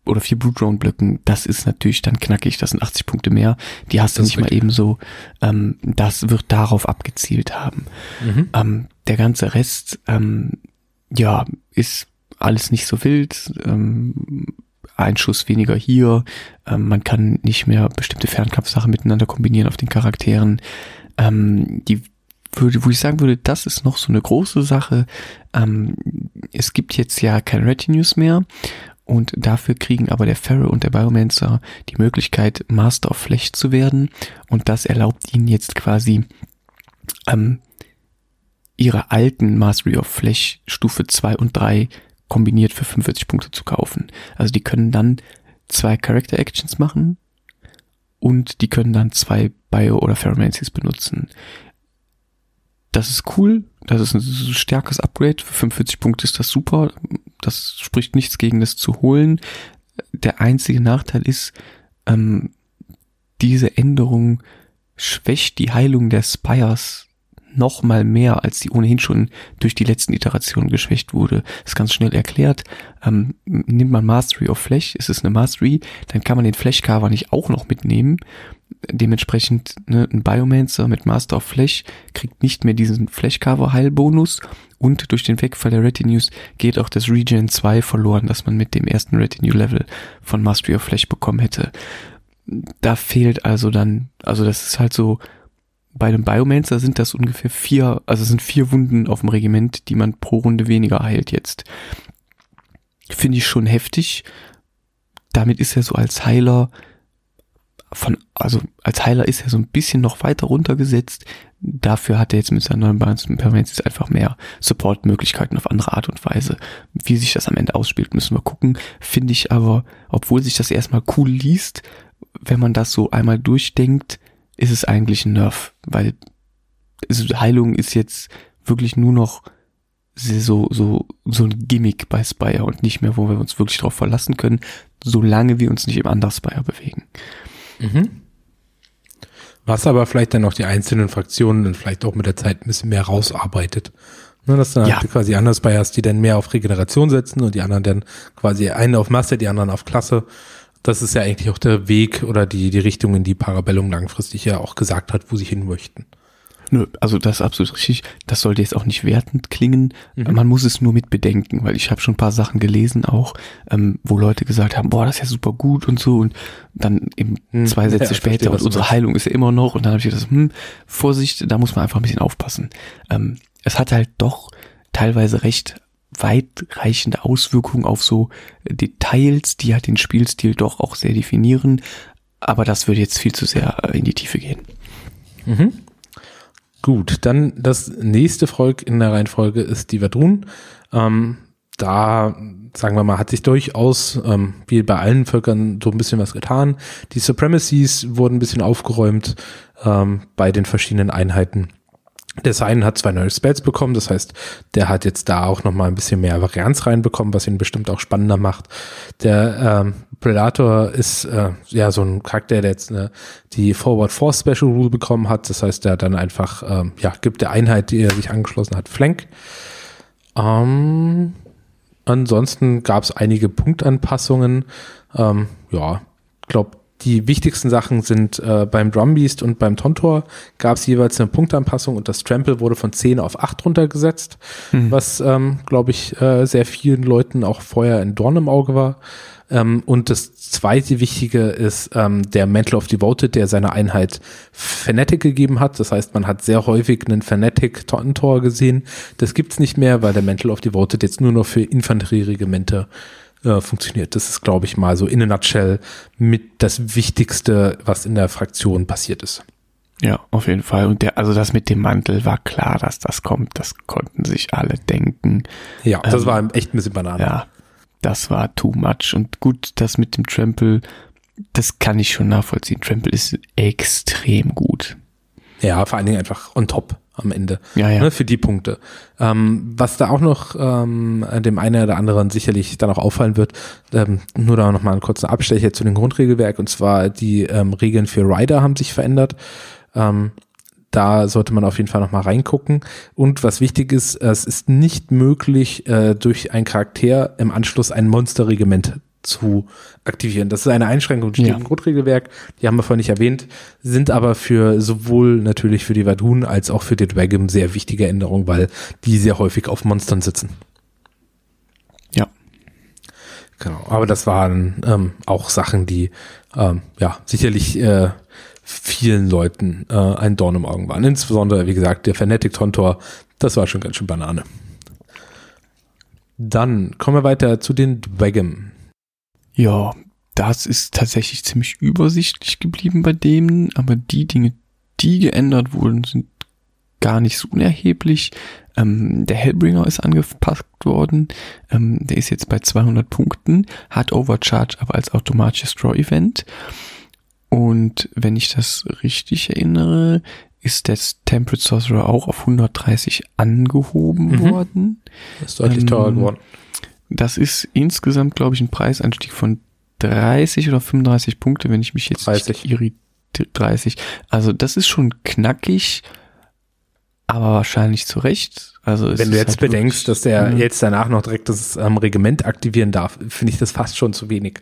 oder vier Brute Drone Blöcken. Das ist natürlich dann knackig, das sind 80 Punkte mehr. Die hast du nicht mal eben so. Ähm, das wird darauf abgezielt haben. Mhm. Ähm, der ganze Rest, ähm, ja, ist alles nicht so wild. Ähm, ein Schuss weniger hier. Ähm, man kann nicht mehr bestimmte Fernkampfsachen miteinander kombinieren auf den Charakteren. Ähm, die würde, wo ich sagen würde, das ist noch so eine große Sache. Ähm, es gibt jetzt ja keine Retinues mehr und dafür kriegen aber der Pharaoh und der Biomancer die Möglichkeit, Master of Flesh zu werden und das erlaubt ihnen jetzt quasi ähm, ihre alten Mastery of Flesh Stufe 2 und 3 kombiniert für 45 Punkte zu kaufen. Also die können dann zwei Character Actions machen und die können dann zwei Bio- oder Pheromancies benutzen das ist cool, das ist ein stärkeres Upgrade. Für 45 Punkte ist das super. Das spricht nichts gegen das zu holen. Der einzige Nachteil ist, ähm, diese Änderung schwächt die Heilung der Spires noch mal mehr, als die ohnehin schon durch die letzten Iterationen geschwächt wurde. Das ist ganz schnell erklärt. Ähm, nimmt man Mastery of Flash, ist es eine Mastery, dann kann man den Flash Cover nicht auch noch mitnehmen dementsprechend ne, ein Biomancer mit Master of Flash kriegt nicht mehr diesen Flash-Cover-Heilbonus und durch den Wegfall der Retinues geht auch das Regen 2 verloren, das man mit dem ersten Retinue-Level von Mastery of Flash bekommen hätte. Da fehlt also dann, also das ist halt so, bei einem Biomancer sind das ungefähr vier, also sind vier Wunden auf dem Regiment, die man pro Runde weniger heilt jetzt. Finde ich schon heftig. Damit ist er so als Heiler von, also als Heiler ist er so ein bisschen noch weiter runtergesetzt. Dafür hat er jetzt mit seinen neuen Balance Permanenz einfach mehr Support-Möglichkeiten auf andere Art und Weise. Wie sich das am Ende ausspielt, müssen wir gucken. Finde ich aber, obwohl sich das erstmal cool liest, wenn man das so einmal durchdenkt, ist es eigentlich ein Nerf, weil Heilung ist jetzt wirklich nur noch so, so, so ein Gimmick bei Spire und nicht mehr, wo wir uns wirklich darauf verlassen können, solange wir uns nicht im Under Spire bewegen. Mhm. Was aber vielleicht dann auch die einzelnen Fraktionen dann vielleicht auch mit der Zeit ein bisschen mehr rausarbeitet. Ne, dass du ja. halt quasi anders bei hast, die dann mehr auf Regeneration setzen und die anderen dann quasi einen auf Masse, die anderen auf Klasse. Das ist ja eigentlich auch der Weg oder die, die Richtung, in die Parabellum langfristig ja auch gesagt hat, wo sie hin möchten. Nö, also das ist absolut richtig. Das sollte jetzt auch nicht wertend klingen. Mhm. Man muss es nur mit bedenken, weil ich habe schon ein paar Sachen gelesen auch, ähm, wo Leute gesagt haben, boah, das ist ja super gut und so und dann eben hm. zwei Sätze ja, später und unsere Heilung ist ja immer noch und dann habe ich gesagt, hm, Vorsicht, da muss man einfach ein bisschen aufpassen. Ähm, es hat halt doch teilweise recht weitreichende Auswirkungen auf so Details, die halt den Spielstil doch auch sehr definieren. Aber das würde jetzt viel zu sehr in die Tiefe gehen. Mhm. Gut, dann das nächste Volk in der Reihenfolge ist die Vadrun. Ähm, da, sagen wir mal, hat sich durchaus, ähm, wie bei allen Völkern, so ein bisschen was getan. Die Supremacies wurden ein bisschen aufgeräumt ähm, bei den verschiedenen Einheiten. Der Sein hat zwei neue Spells bekommen, das heißt, der hat jetzt da auch nochmal ein bisschen mehr Varianz reinbekommen, was ihn bestimmt auch spannender macht. Der ähm, Predator ist äh, ja so ein Charakter, der jetzt eine, die Forward Force Special Rule bekommen hat. Das heißt, der dann einfach, ähm, ja, gibt der Einheit, die er sich angeschlossen hat, Flank. Ähm, ansonsten gab es einige Punktanpassungen. Ähm, ja, glaube die wichtigsten Sachen sind äh, beim Drumbeast und beim Tontor gab es jeweils eine Punktanpassung und das Trample wurde von 10 auf 8 runtergesetzt, mhm. was, ähm, glaube ich, äh, sehr vielen Leuten auch vorher ein Dorn im Auge war. Ähm, und das zweite Wichtige ist ähm, der Mantle of Devoted, der seiner Einheit Fanatic gegeben hat. Das heißt, man hat sehr häufig einen Fanatic-Tor gesehen. Das gibt's nicht mehr, weil der Mantle of Devoted jetzt nur noch für Infanterieregimente äh, funktioniert. Das ist, glaube ich, mal so in a nutshell mit das Wichtigste, was in der Fraktion passiert ist. Ja, auf jeden Fall. Und der, also das mit dem Mantel war klar, dass das kommt. Das konnten sich alle denken. Ja, das ähm, war echt ein bisschen Banane. Ja, das war too much. Und gut, das mit dem Trample, das kann ich schon nachvollziehen. Trample ist extrem gut. Ja, vor allen Dingen einfach on top am Ende. Ja, ja. Ne, für die Punkte. Ähm, was da auch noch ähm, dem einen oder anderen sicherlich dann auch auffallen wird, ähm, nur da noch mal einen kurzen Abstecher zu dem Grundregelwerk und zwar die ähm, Regeln für Rider haben sich verändert. Ähm, da sollte man auf jeden Fall noch mal reingucken. Und was wichtig ist, es ist nicht möglich, äh, durch ein Charakter im Anschluss ein Monsterregiment zu aktivieren. Das ist eine Einschränkung, die steht ja. im Grundregelwerk, die haben wir vorhin nicht erwähnt, sind aber für sowohl natürlich für die Vadun als auch für die Dragon sehr wichtige Änderungen, weil die sehr häufig auf Monstern sitzen. Ja. Genau, aber das waren ähm, auch Sachen, die ähm, ja sicherlich äh, vielen Leuten äh, ein Dorn im Augen waren. Insbesondere, wie gesagt, der Fanatic Tontor, das war schon ganz schön Banane. Dann kommen wir weiter zu den Dwagem. Ja, das ist tatsächlich ziemlich übersichtlich geblieben bei denen, aber die Dinge, die geändert wurden, sind gar nicht so unerheblich. Ähm, der Hellbringer ist angepasst worden. Ähm, der ist jetzt bei 200 Punkten, hat Overcharge aber als automatisches Draw-Event. Und wenn ich das richtig erinnere, ist der Temperate Sorcerer auch auf 130 angehoben mhm. worden. Das ist deutlich ähm, teurer geworden. Das ist insgesamt, glaube ich, ein Preisanstieg von 30 oder 35 Punkte, wenn ich mich jetzt 30. irritiere. 30. Also das ist schon knackig, aber wahrscheinlich zu Recht. Also wenn du jetzt halt bedenkst, dass der ja. jetzt danach noch direkt das ähm, Regiment aktivieren darf, finde ich das fast schon zu wenig.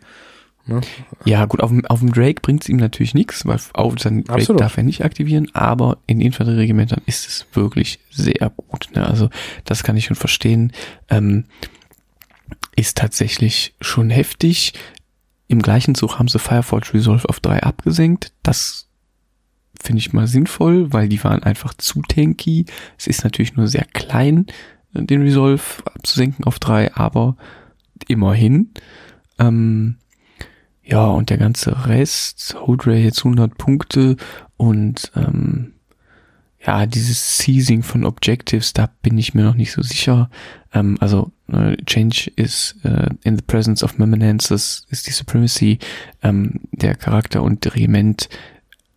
Ne? Ja, gut, auf dem, auf dem Drake bringt es ihm natürlich nichts, weil auf seinen Drake Absolut. darf er nicht aktivieren, aber in Infanterieregimentern ist es wirklich sehr gut. Ne? Also das kann ich schon verstehen. Ähm, ist tatsächlich schon heftig. Im gleichen Zug haben sie Fireforge Resolve auf drei abgesenkt. Das finde ich mal sinnvoll, weil die waren einfach zu tanky. Es ist natürlich nur sehr klein, äh, den Resolve abzusenken auf drei, aber immerhin. Ähm, ja, und der ganze Rest, Holdray jetzt 100 Punkte und ähm, ja, dieses Seizing von Objectives, da bin ich mir noch nicht so sicher. Ähm, also äh, Change is äh, in the presence of Memenances ist die Supremacy. Ähm, der Charakter und der Regiment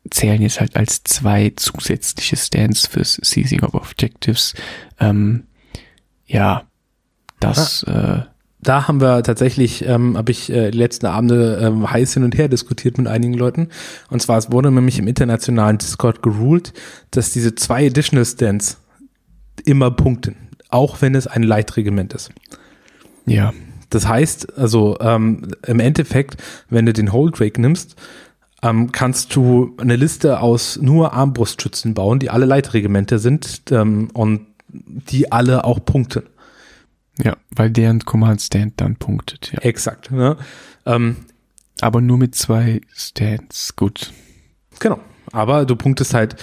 zählen jetzt halt als zwei zusätzliche Stands fürs Seizing of Objectives. Ähm, ja, das äh, da haben wir tatsächlich, ähm, habe ich äh, die letzten Abende ähm, heiß hin und her diskutiert mit einigen Leuten. Und zwar, es wurde nämlich im internationalen Discord geruled, dass diese zwei Additional Stands immer punkten, auch wenn es ein Leitregiment ist. ja, Das heißt, also ähm, im Endeffekt, wenn du den Hold Drake nimmst, ähm, kannst du eine Liste aus nur Armbrustschützen bauen, die alle Leitregimente sind ähm, und die alle auch punkten. Ja, weil deren Command Stand dann punktet, ja. Exakt. Ne? Ähm, Aber nur mit zwei Stands, gut. Genau. Aber du punktest halt,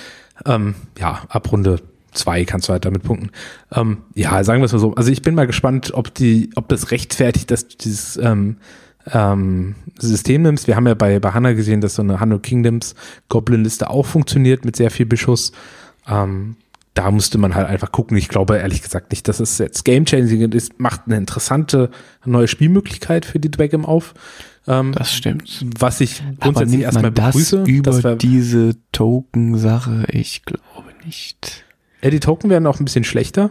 ähm, ja, ab Runde zwei kannst du halt damit punkten. Ähm, ja, sagen wir es mal so. Also ich bin mal gespannt, ob die, ob das rechtfertigt, dass du dieses ähm, ähm, System nimmst. Wir haben ja bei, bei Hanna gesehen, dass so eine Hanno Kingdoms Goblin-Liste auch funktioniert mit sehr viel Beschuss. Ähm, da musste man halt einfach gucken. Ich glaube ehrlich gesagt nicht, dass es jetzt game-changing ist. Macht eine interessante neue Spielmöglichkeit für die Dwagem auf. Ähm, Das stimmt. was ich grundsätzlich erstmal begrüße. über diese Token-Sache? Ich glaube nicht. Ja, die Token werden auch ein bisschen schlechter.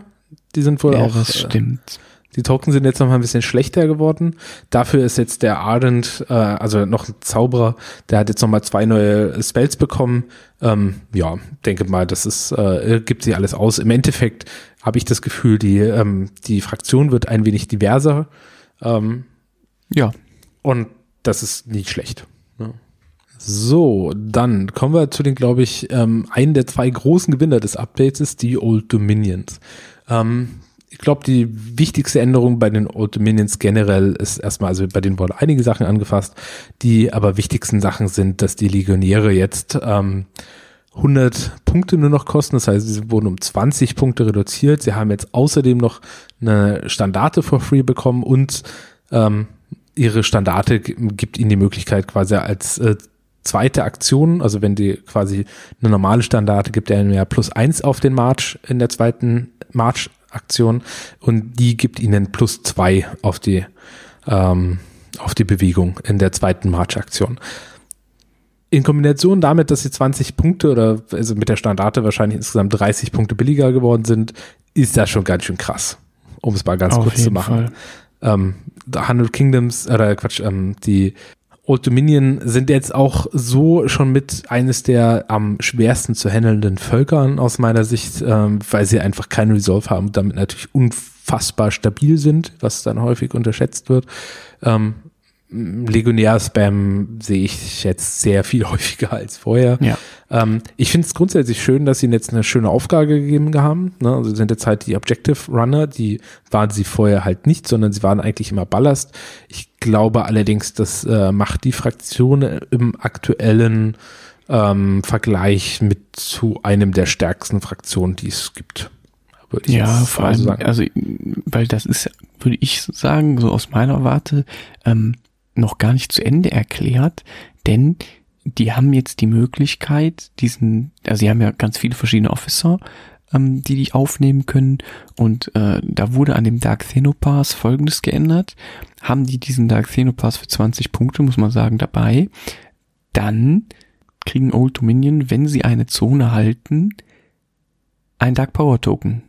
Die sind wohl ja, auch. das äh, stimmt. Die Token sind jetzt noch mal ein bisschen schlechter geworden. Dafür ist jetzt der Ardent, äh, also noch ein Zauberer, der hat jetzt noch mal zwei neue Spells bekommen. Ähm, ja, denke mal, das ist, äh, gibt sie alles aus. Im Endeffekt habe ich das Gefühl, die, ähm, die Fraktion wird ein wenig diverser. Ähm, Ja, und das ist nicht schlecht. Ja. So, dann kommen wir zu den, glaube ich, ähm, einen der zwei großen Gewinner des Updates ist die Old Dominions. Ähm, ich glaube, die wichtigste Änderung bei den Old Dominions generell ist erstmal, also bei denen wurden einige Sachen angefasst, die aber wichtigsten Sachen sind, dass die Legionäre jetzt ähm, 100 Punkte nur noch kosten. Das heißt, sie wurden um 20 Punkte reduziert. Sie haben jetzt außerdem noch eine Standarte for free bekommen und ähm, ihre Standarte gibt ihnen die Möglichkeit quasi als äh, zweite Aktion, also wenn die quasi eine normale Standarte gibt, er ja plus eins auf den March in der zweiten March-Aktion und die gibt ihnen plus zwei auf die ähm, auf die Bewegung in der zweiten March-Aktion. In Kombination damit, dass sie 20 Punkte oder also mit der Standarte wahrscheinlich insgesamt 30 Punkte billiger geworden sind, ist das schon ganz schön krass, um es mal ganz auf kurz zu machen Fall. ähm, The Hundred Kingdoms, oder Quatsch, ähm, die Old Dominion sind jetzt auch so schon mit eines der am schwersten zu handelnden Völkern aus meiner Sicht, ähm, weil sie einfach keinen Resolve haben und damit natürlich unfassbar stabil sind, was dann häufig unterschätzt wird. Ähm, Legionär-Spam sehe ich jetzt sehr viel häufiger als vorher. Ja. Ähm, ich finde es grundsätzlich schön, dass sie ihnen jetzt eine schöne Aufgabe gegeben haben. Ne? Also sie sind jetzt halt die Objective Runner, die waren sie vorher halt nicht, sondern sie waren eigentlich immer Ballast. Ich glaube allerdings, das äh, macht die Fraktion im aktuellen ähm, Vergleich mit zu einem der stärksten Fraktionen, die es gibt. Würde ich Ja, vor allem, sagen. also, weil das ist, würde ich sagen, so aus meiner Warte, ähm, noch gar nicht zu Ende erklärt, denn die haben jetzt die Möglichkeit, diesen, also sie haben ja ganz viele verschiedene Officer, ähm, die die aufnehmen können und äh, da wurde an dem Dark Thenopass folgendes geändert, haben die diesen Dark Thenopass für 20 Punkte, muss man sagen, dabei, dann kriegen Old Dominion, wenn sie eine Zone halten, ein Dark Power Token.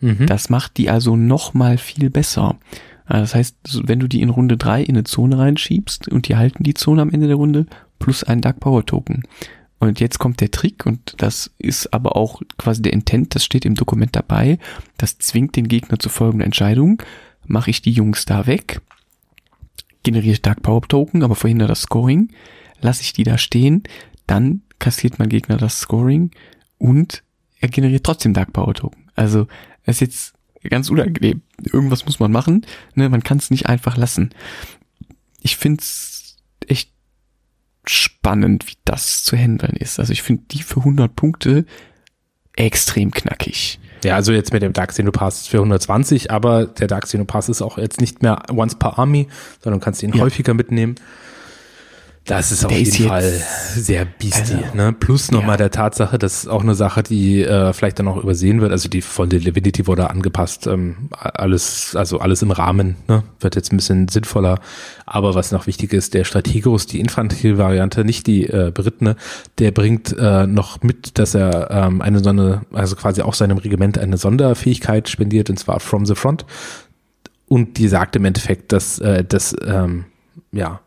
Mhm. Das macht die also noch mal viel besser. Also Das heißt, wenn du die in Runde drei in eine Zone reinschiebst und die halten die Zone am Ende der Runde plus ein Dark Power Token. Und jetzt kommt der Trick und das ist aber auch quasi der Intent, das steht im Dokument dabei. Das zwingt den Gegner zu folgender Entscheidung. Mache ich die Jungs da weg? generiere Dark Power Token, aber verhindere das Scoring, lasse ich die da stehen, dann kassiert mein Gegner das Scoring und er generiert trotzdem Dark Power Token. Also es ist jetzt ganz unangenehm. Irgendwas muss man machen. Ne? Man kann es nicht einfach lassen. Ich find's echt spannend, wie das zu handeln ist. Also ich finde die für 100 Punkte extrem knackig. Ja, also jetzt mit dem Dark Xenopass für 120, aber der Dark Xenopass ist auch jetzt nicht mehr once per Army, sondern kannst ihn ja. häufiger mitnehmen. Das ist auf der jeden ist Fall sehr beastie. Also, ne? Plus nochmal ja. der Tatsache, das ist auch eine Sache, die äh, vielleicht dann auch übersehen wird. Also die von der Divinity wurde angepasst. Ähm, alles, also alles im Rahmen, ne? wird jetzt ein bisschen sinnvoller. Aber was noch wichtig ist, der Strategos, die Infanterie-Variante, nicht die äh, berittene, der bringt äh, noch mit, dass er ähm, eine Sonne, also quasi auch seinem Regiment eine Sonderfähigkeit spendiert, und zwar From the Front. Und die sagt im Endeffekt, dass äh, das ähm, ja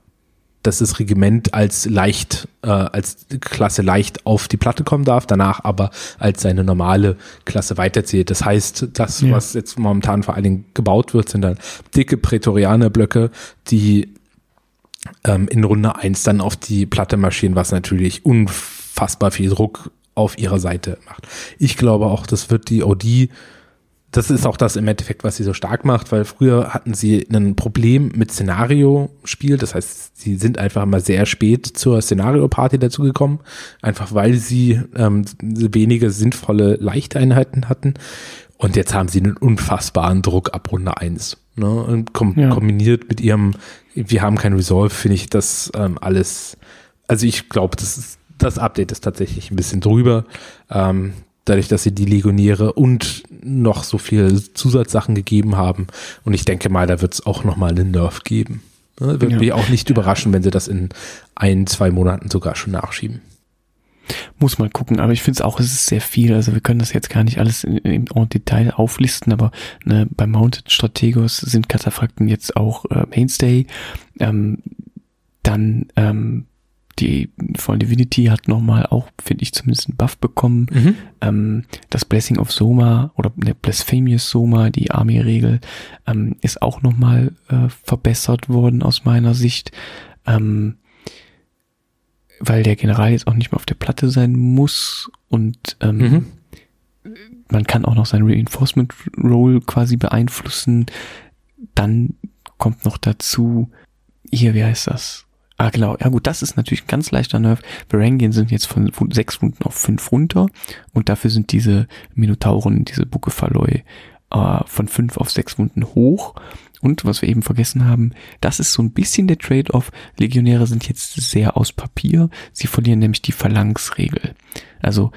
dass das Regiment als leicht, äh, als Klasse leicht auf die Platte kommen darf, danach aber als seine normale Klasse weiterzählt. Das heißt, das, ja. was jetzt momentan vor allen Dingen gebaut wird, sind dann dicke Prätorianerblöcke, die ähm, in Runde eins dann auf die Platte marschieren, was natürlich unfassbar viel Druck auf ihrer Seite macht. Ich glaube auch, das wird die OD das ist auch das im Endeffekt, was sie so stark macht, weil früher hatten sie ein Problem mit Szenario-Spiel. Das heißt, sie sind einfach immer sehr spät zur Szenario-Party dazugekommen, einfach weil sie ähm, wenige sinnvolle Leichteinheiten hatten. Und jetzt haben sie einen unfassbaren Druck ab Runde eins. Ne? Und kom ja. kombiniert mit ihrem, wir haben kein Resolve, finde ich das ähm, alles, also ich glaube, das ist, das Update ist tatsächlich ein bisschen drüber. Ähm, dadurch, dass sie die Legionäre und noch so viel Zusatzsachen gegeben haben. Und ich denke mal, da wird es auch noch mal einen Nerf geben. Ne? Würde ja. mich auch nicht überraschen, wenn sie das in ein, zwei Monaten sogar schon nachschieben. Muss mal gucken, aber ich finde es auch, es ist sehr viel. Also wir können das jetzt gar nicht alles im Detail auflisten, aber ne, beim Mounted Strategos sind Kataphrакten jetzt auch äh, Mainstay. Ähm, dann ähm, die von Divinity hat nochmal auch, finde ich zumindest, einen Buff bekommen. Mhm. Ähm, das Blessing of Soma oder der Blasphemous Soma, die Army-Regel, ähm, ist auch nochmal äh, verbessert worden aus meiner Sicht. Ähm, weil der General jetzt auch nicht mehr auf der Platte sein muss und ähm, mhm. man kann auch noch sein Reinforcement Roll quasi beeinflussen. Dann kommt noch dazu, hier, wie heißt das? Ah, genau. Ja gut, das ist natürlich ein ganz leichter Nerf. Varangian sind jetzt von sechs Wunden auf fünf runter und dafür sind diese Minotauren, diese Buckephalloi äh, von fünf auf sechs Wunden hoch. Und was wir eben vergessen haben, das ist so ein bisschen der Trade-off. Legionäre sind jetzt sehr aus Papier. Sie verlieren nämlich die Phalanx-Regel. Also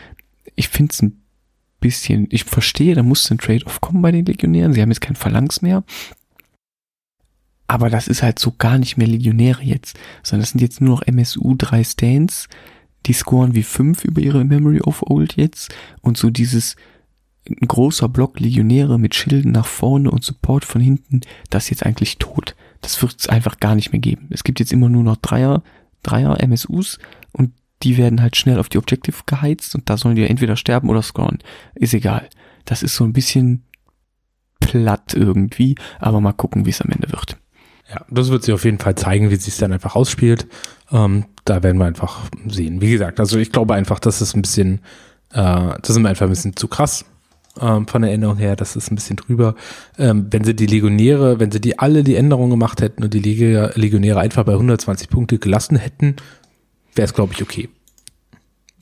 ich finde es ein bisschen, ich verstehe, da muss ein Trade-off kommen bei den Legionären. Sie haben jetzt kein Phalanx mehr. Aber das ist halt so gar nicht mehr Legionäre jetzt, sondern das sind jetzt nur noch MSU 3 Stands, die scoren wie 5 über ihre Memory of Old jetzt und so dieses ein großer Block Legionäre mit Schilden nach vorne und Support von hinten, das ist jetzt eigentlich tot. Das wird es einfach gar nicht mehr geben. Es gibt jetzt immer nur noch Dreier, Dreier MSUs und die werden halt schnell auf die Objective geheizt und da sollen die entweder sterben oder scoren. Ist egal. Das ist so ein bisschen platt irgendwie, aber mal gucken, wie es am Ende wird. Ja, das wird sich auf jeden Fall zeigen, wie sich dann einfach ausspielt. Ähm, da werden wir einfach sehen. Wie gesagt, also ich glaube einfach, das ist ein bisschen, äh, das ist einfach ein bisschen zu krass ähm, von der Änderung her. Das ist ein bisschen drüber. Ähm, wenn sie die Legionäre, wenn sie die alle die Änderungen gemacht hätten und die Legionäre einfach bei 120 Punkte gelassen hätten, wäre es glaube ich okay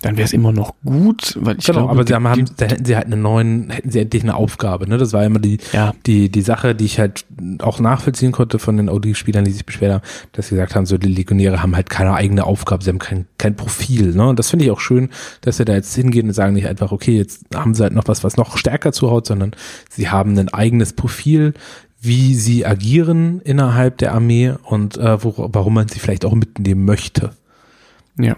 dann wäre es immer noch gut, weil ich genau, glaube, aber sie haben, die, da hätten sie halt einen neuen, hätten sie endlich eine Aufgabe, ne? Das war immer die, ja. die, die Sache, die ich halt auch nachvollziehen konnte von den OD-Spielern, die sich beschwert haben, dass sie gesagt haben, so die Legionäre haben halt keine eigene Aufgabe, sie haben kein, kein Profil, ne? Und das finde ich auch schön, dass sie da jetzt hingehen und sagen nicht einfach, okay, jetzt haben sie halt noch was, was noch stärker zuhaut, sondern sie haben ein eigenes Profil, wie sie agieren innerhalb der Armee und äh, wo, warum man sie vielleicht auch mitnehmen möchte. Ja.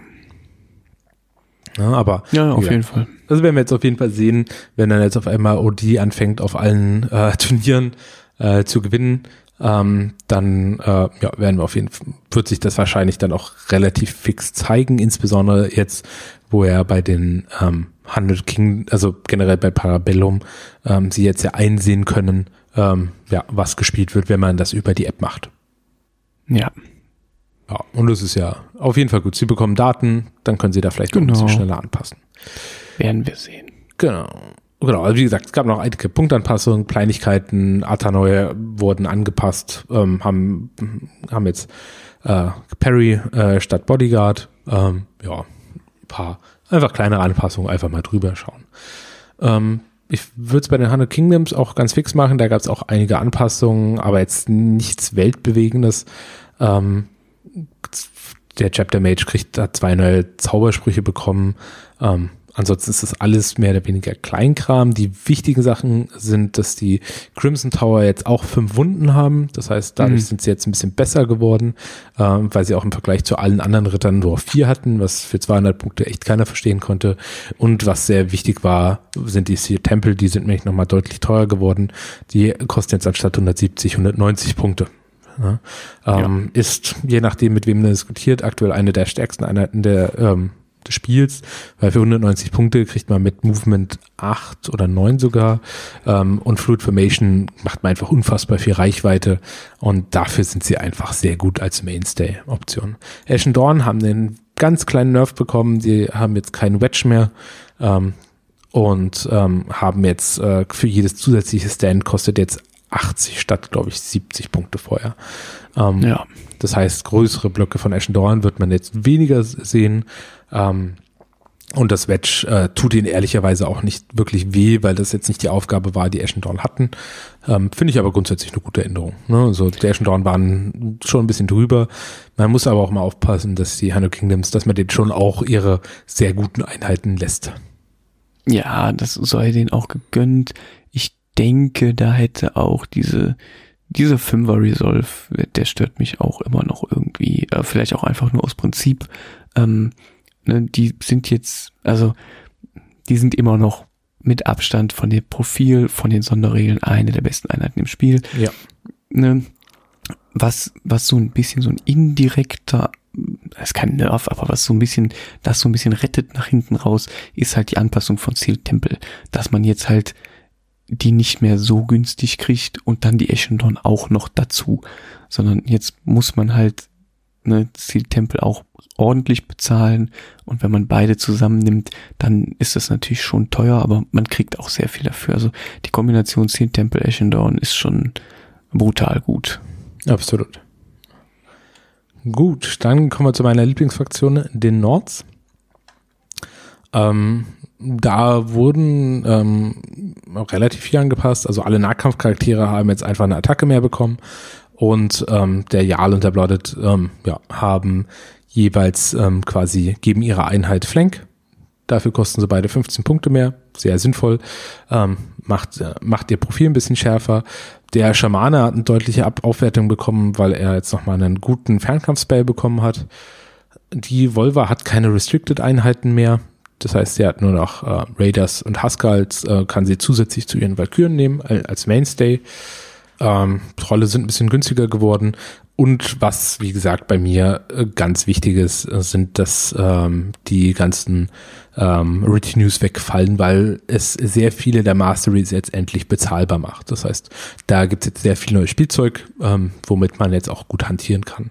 Ja, ne, aber ja, auf jeden Fall. Das werden wir jetzt auf jeden Fall sehen, wenn dann jetzt auf einmal OD anfängt, auf allen äh, Turnieren äh, zu gewinnen. Ähm, dann äh, ja, werden wir auf jeden Fall, wird sich das wahrscheinlich dann auch relativ fix zeigen, insbesondere jetzt, wo er bei den ähm, 100 King, also generell bei Parabellum, ähm, sie jetzt ja einsehen können, ähm, ja, was gespielt wird, wenn man das über die App macht. Ja. Ja, und das ist ja auf jeden Fall gut. Sie bekommen Daten, dann können sie da vielleicht genau. ein bisschen schneller anpassen. Werden wir sehen. Genau. Genau, also wie gesagt, es gab noch einige Punktanpassungen, Kleinigkeiten, Atanoe wurden angepasst, ähm, haben, haben jetzt äh, Perry äh, statt Bodyguard. Ähm, ja, ein paar einfach kleinere Anpassungen, einfach mal drüber schauen. Ähm, ich würde es bei den Hundred Kingdoms auch ganz fix machen, da gab es auch einige Anpassungen, aber jetzt nichts Weltbewegendes. Ähm, der Chapter Mage kriegt da zwei neue Zaubersprüche bekommen. Ähm, Ansonsten ist das alles mehr oder weniger Kleinkram. Die wichtigen Sachen sind, dass die Crimson Tower jetzt auch fünf Wunden haben. Das heißt, dadurch mhm. sind sie jetzt ein bisschen besser geworden, ähm, weil sie auch im Vergleich zu allen anderen Rittern nur vier hatten, was für 200 Punkte echt keiner verstehen konnte. Und was sehr wichtig war, sind die Sea Tempel. Die sind nämlich nochmal deutlich teurer geworden. Die kosten jetzt anstatt 170, 190 Punkte. Ja, ähm, ja. Ist, je nachdem, mit wem man diskutiert, aktuell eine der stärksten Einheiten der ähm, des Spiels, weil für 190 Punkte kriegt man mit Movement 8 oder 9 sogar ähm, und Fluid Formation macht man einfach unfassbar viel Reichweite und dafür sind sie einfach sehr gut als Mainstay-Option. Ashen Dawn haben einen ganz kleinen Nerf bekommen, die haben jetzt keinen Wedge mehr ähm, und ähm, haben jetzt äh, für jedes zusätzliche Stand kostet jetzt 80 statt, glaube ich, 70 Punkte vorher. Ähm, ja. Das heißt, größere Blöcke von Ashen Dawn wird man jetzt weniger sehen. Ähm, und das Wedge äh, tut ihnen ehrlicherweise auch nicht wirklich weh, weil das jetzt nicht die Aufgabe war, die Ashendorn hatten. Ähm, Finde ich aber grundsätzlich eine gute Änderung. Ne? Also die Ashendorn waren schon ein bisschen drüber. Man muss aber auch mal aufpassen, dass die Hano Kingdoms, dass man denen schon auch ihre sehr guten Einheiten lässt. Ja, das sei denen auch gegönnt. Denke, da hätte auch diese dieser Fünfer Resolve, der stört mich auch immer noch irgendwie. Äh, vielleicht auch einfach nur aus Prinzip. Ähm, ne, die sind jetzt, also die sind immer noch mit Abstand von dem Profil, von den Sonderregeln eine der besten Einheiten im Spiel. Ja. Ne, was, was so ein bisschen so ein indirekter, das ist kein Nerv, aber was so ein bisschen, das so ein bisschen rettet nach hinten raus, ist halt die Anpassung von Seal Temple. Dass man jetzt halt die nicht mehr so günstig kriegt und dann die Eschendon auch noch dazu, sondern jetzt muss man halt ne, Seal Temple auch ordentlich bezahlen und wenn man beide zusammennimmt, dann ist das natürlich schon teuer, aber man kriegt auch sehr viel dafür. Also die Kombination Seal Temple Ashendorn ist schon brutal gut. Absolut. Gut, dann kommen wir zu meiner Lieblingsfraktion, den Nords. Ähm, da wurden ähm, relativ viel angepasst. Also alle Nahkampfcharaktere haben jetzt einfach eine Attacke mehr bekommen. Und ähm, der Jarl und der Blooded ähm, ja, haben jeweils ähm, quasi, geben ihre Einheit Flank. Dafür kosten sie beide 15 Punkte mehr. Sehr sinnvoll. Ähm, macht, äh, macht ihr Profil ein bisschen schärfer. Der Schamane hat eine deutliche Ab Aufwertung bekommen, weil er jetzt nochmal einen guten Fernkampfspell bekommen hat. Die Volva hat keine Restricted-Einheiten mehr. Das heißt, sie hat nur noch äh, Raiders und Huskarls, äh, kann sie zusätzlich zu ihren Valkyren nehmen äh, als Mainstay. Ähm, Trolle sind ein bisschen günstiger geworden. Und was, wie gesagt, bei mir äh, ganz wichtig ist, äh, sind, dass ähm, die ganzen ähm, Retinues wegfallen, weil es sehr viele der Masteries jetzt endlich bezahlbar macht. Das heißt, da gibt es jetzt sehr viel neues Spielzeug, ähm, womit man jetzt auch gut hantieren kann.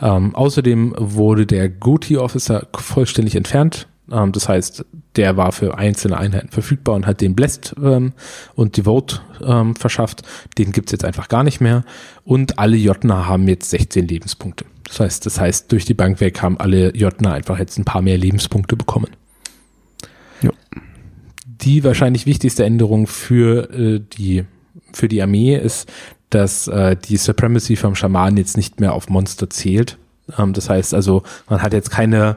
Ähm, außerdem wurde der Goatee Officer vollständig entfernt. Ähm, das heißt, der war für einzelne Einheiten verfügbar und hat den Blessed ähm, und Devote ähm, verschafft. Den gibt's jetzt einfach gar nicht mehr. Und alle Jotner haben jetzt 16 Lebenspunkte. Das heißt, das heißt, durch die Bank weg haben alle Jotner einfach jetzt ein paar mehr Lebenspunkte bekommen. Ja. Die wahrscheinlich wichtigste Änderung für äh, die für die Armee ist, dass äh, die Supremacy vom Schaman jetzt nicht mehr auf Monster zählt. Ähm, das heißt also, man hat jetzt keine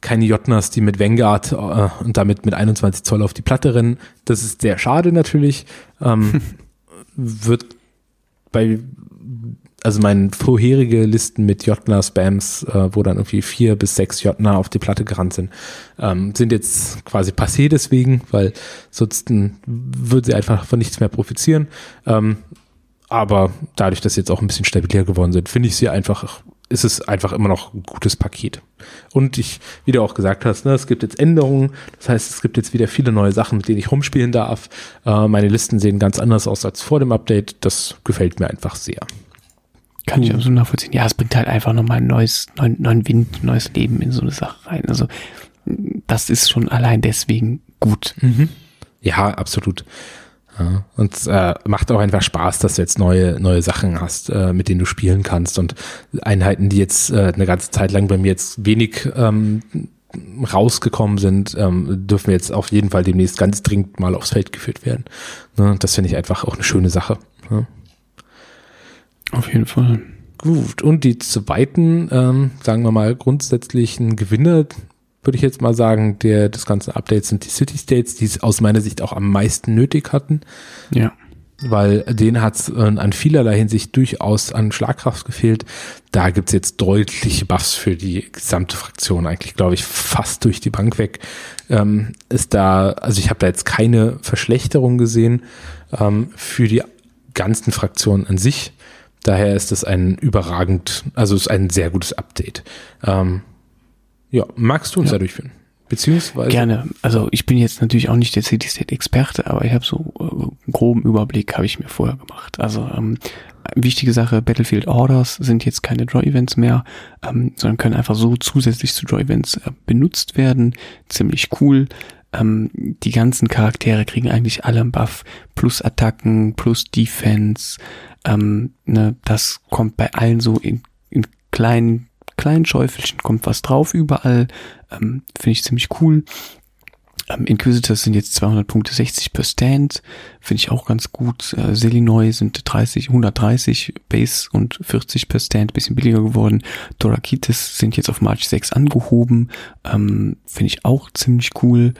keine Jotners, die mit Vanguard äh, und damit mit 21 Zoll auf die Platte rennen. Das ist sehr schade natürlich. Ähm, wird bei, also meine vorherige Listen mit Jotner-Spams, äh, wo dann irgendwie vier bis sechs Jotner auf die Platte gerannt sind, ähm, sind jetzt quasi passé deswegen, weil sonst würden sie einfach von nichts mehr profitieren. Ähm, aber dadurch, dass sie jetzt auch ein bisschen stabiler geworden sind, finde ich sie einfach ist es einfach immer noch ein gutes Paket. Und ich, wie du auch gesagt hast, ne, es gibt jetzt Änderungen. Das heißt, es gibt jetzt wieder viele neue Sachen, mit denen ich rumspielen darf. Äh, meine Listen sehen ganz anders aus als vor dem Update. Das gefällt mir einfach sehr. Kann ich also nachvollziehen. Ja, es bringt halt einfach nochmal ein neues, neuen, neuen Wind, neues Leben in so eine Sache rein. Also das ist schon allein deswegen gut. Mhm. Ja, absolut. Ja, und äh, macht auch einfach Spaß, dass du jetzt neue, neue Sachen hast, äh, mit denen du spielen kannst. Und Einheiten, die jetzt äh, eine ganze Zeit lang bei mir jetzt wenig ähm, rausgekommen sind, ähm, dürfen jetzt auf jeden Fall demnächst ganz dringend mal aufs Feld geführt werden. Ne, das finde ich einfach auch eine schöne Sache. Ne? Auf jeden Fall. Gut, und die zweiten, ähm, sagen wir mal, grundsätzlichen Gewinner, würde ich jetzt mal sagen, der des ganzen Updates sind die City States, die es aus meiner Sicht auch am meisten nötig hatten. Ja. Weil denen hat es äh, an vielerlei Hinsicht durchaus an Schlagkraft gefehlt. Da gibt's jetzt deutliche Buffs für die gesamte Fraktion, eigentlich glaube ich fast durch die Bank weg. Ähm, ist da, also ich habe da jetzt keine Verschlechterung gesehen ähm, für die ganzen Fraktionen an sich. Daher ist es ein überragend, also ist ein sehr gutes Update. Ähm, ja, magst du uns Ja. da durchführen? Beziehungsweise. Gerne. Also ich bin jetzt natürlich auch nicht der City State Experte, aber ich habe so äh, einen groben Überblick habe ich mir vorher gemacht. Also ähm, wichtige Sache, Battlefield Orders sind jetzt keine Draw-Events mehr, ähm, sondern können einfach so zusätzlich zu Draw-Events äh, benutzt werden. Ziemlich cool. Ähm, die ganzen Charaktere kriegen eigentlich alle einen Buff, plus Attacken, plus Defense. Ähm, ne, das kommt bei allen so in, in kleinen kleinen Schäufelchen kommt was drauf überall. Ähm, Finde ich ziemlich cool. Ähm, Inquisitors sind jetzt 200 Punkte 60 per Stand. Finde ich auch ganz gut. Äh, Selinoi sind 30, 130 Base und 40 per Stand. Bisschen billiger geworden. Dorakitis sind jetzt auf March 6 angehoben. Ähm, Finde ich auch ziemlich cool.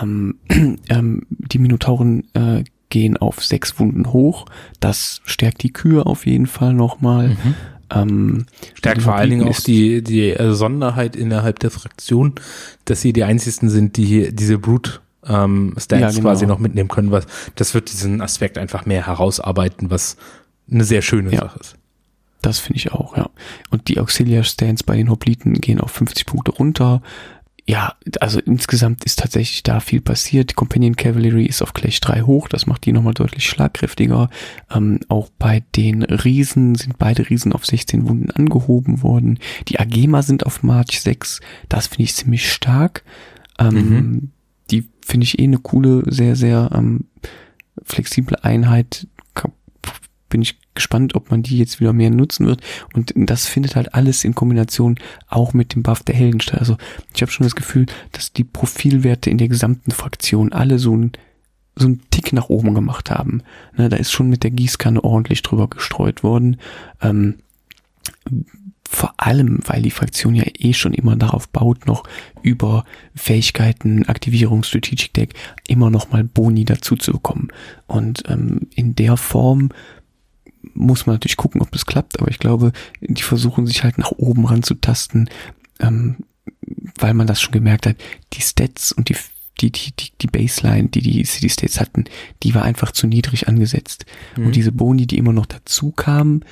Ähm, ähm, die Minotauren äh, gehen auf sechs Wunden hoch. Das stärkt die Kühe auf jeden Fall nochmal. Mhm. Ähm, Stärkt vor allen Dingen auch die, die äh, Sonderheit innerhalb der Fraktion, dass sie die einzigsten sind, die hier diese Brute ähm, Stats Ja, genau. quasi noch mitnehmen können. Was, das wird diesen Aspekt einfach mehr herausarbeiten, was eine sehr schöne Ja. Sache ist. Das finde ich auch, ja. Und die Auxiliar Stands bei den Hopliten gehen auf 50 Punkte runter. Ja, also insgesamt ist tatsächlich da viel passiert. Die Companion Cavalry ist auf Clash 3 hoch, das macht die nochmal deutlich schlagkräftiger. Ähm, auch bei den Riesen sind beide Riesen auf 16 Wunden angehoben worden. Die Agema sind auf March 6, das finde ich ziemlich stark. Ähm, Mhm. Die finde ich eh eine coole, sehr, sehr ähm, flexible Einheit. Bin ich gespannt, ob man die jetzt wieder mehr nutzen wird. Und das findet halt alles in Kombination auch mit dem Buff der Heldenstadt. Also ich habe schon das Gefühl, dass die Profilwerte in der gesamten Fraktion alle so ein so einen Tick nach oben gemacht haben. Ne, da ist schon mit der Gießkanne ordentlich drüber gestreut worden. Ähm, vor allem, weil die Fraktion ja eh schon immer darauf baut, noch über Fähigkeiten, Aktivierung, Strategic Deck immer noch mal Boni dazu zu bekommen. Und ähm, in der Form muss man natürlich gucken, ob das klappt, aber ich glaube, die versuchen sich halt nach oben ranzutasten, ähm, weil man das schon gemerkt hat, die Stats und die die, die, die, die Baseline, die die City States hatten, die war einfach zu niedrig angesetzt. Mhm. Und diese Boni, die immer noch dazu kamen,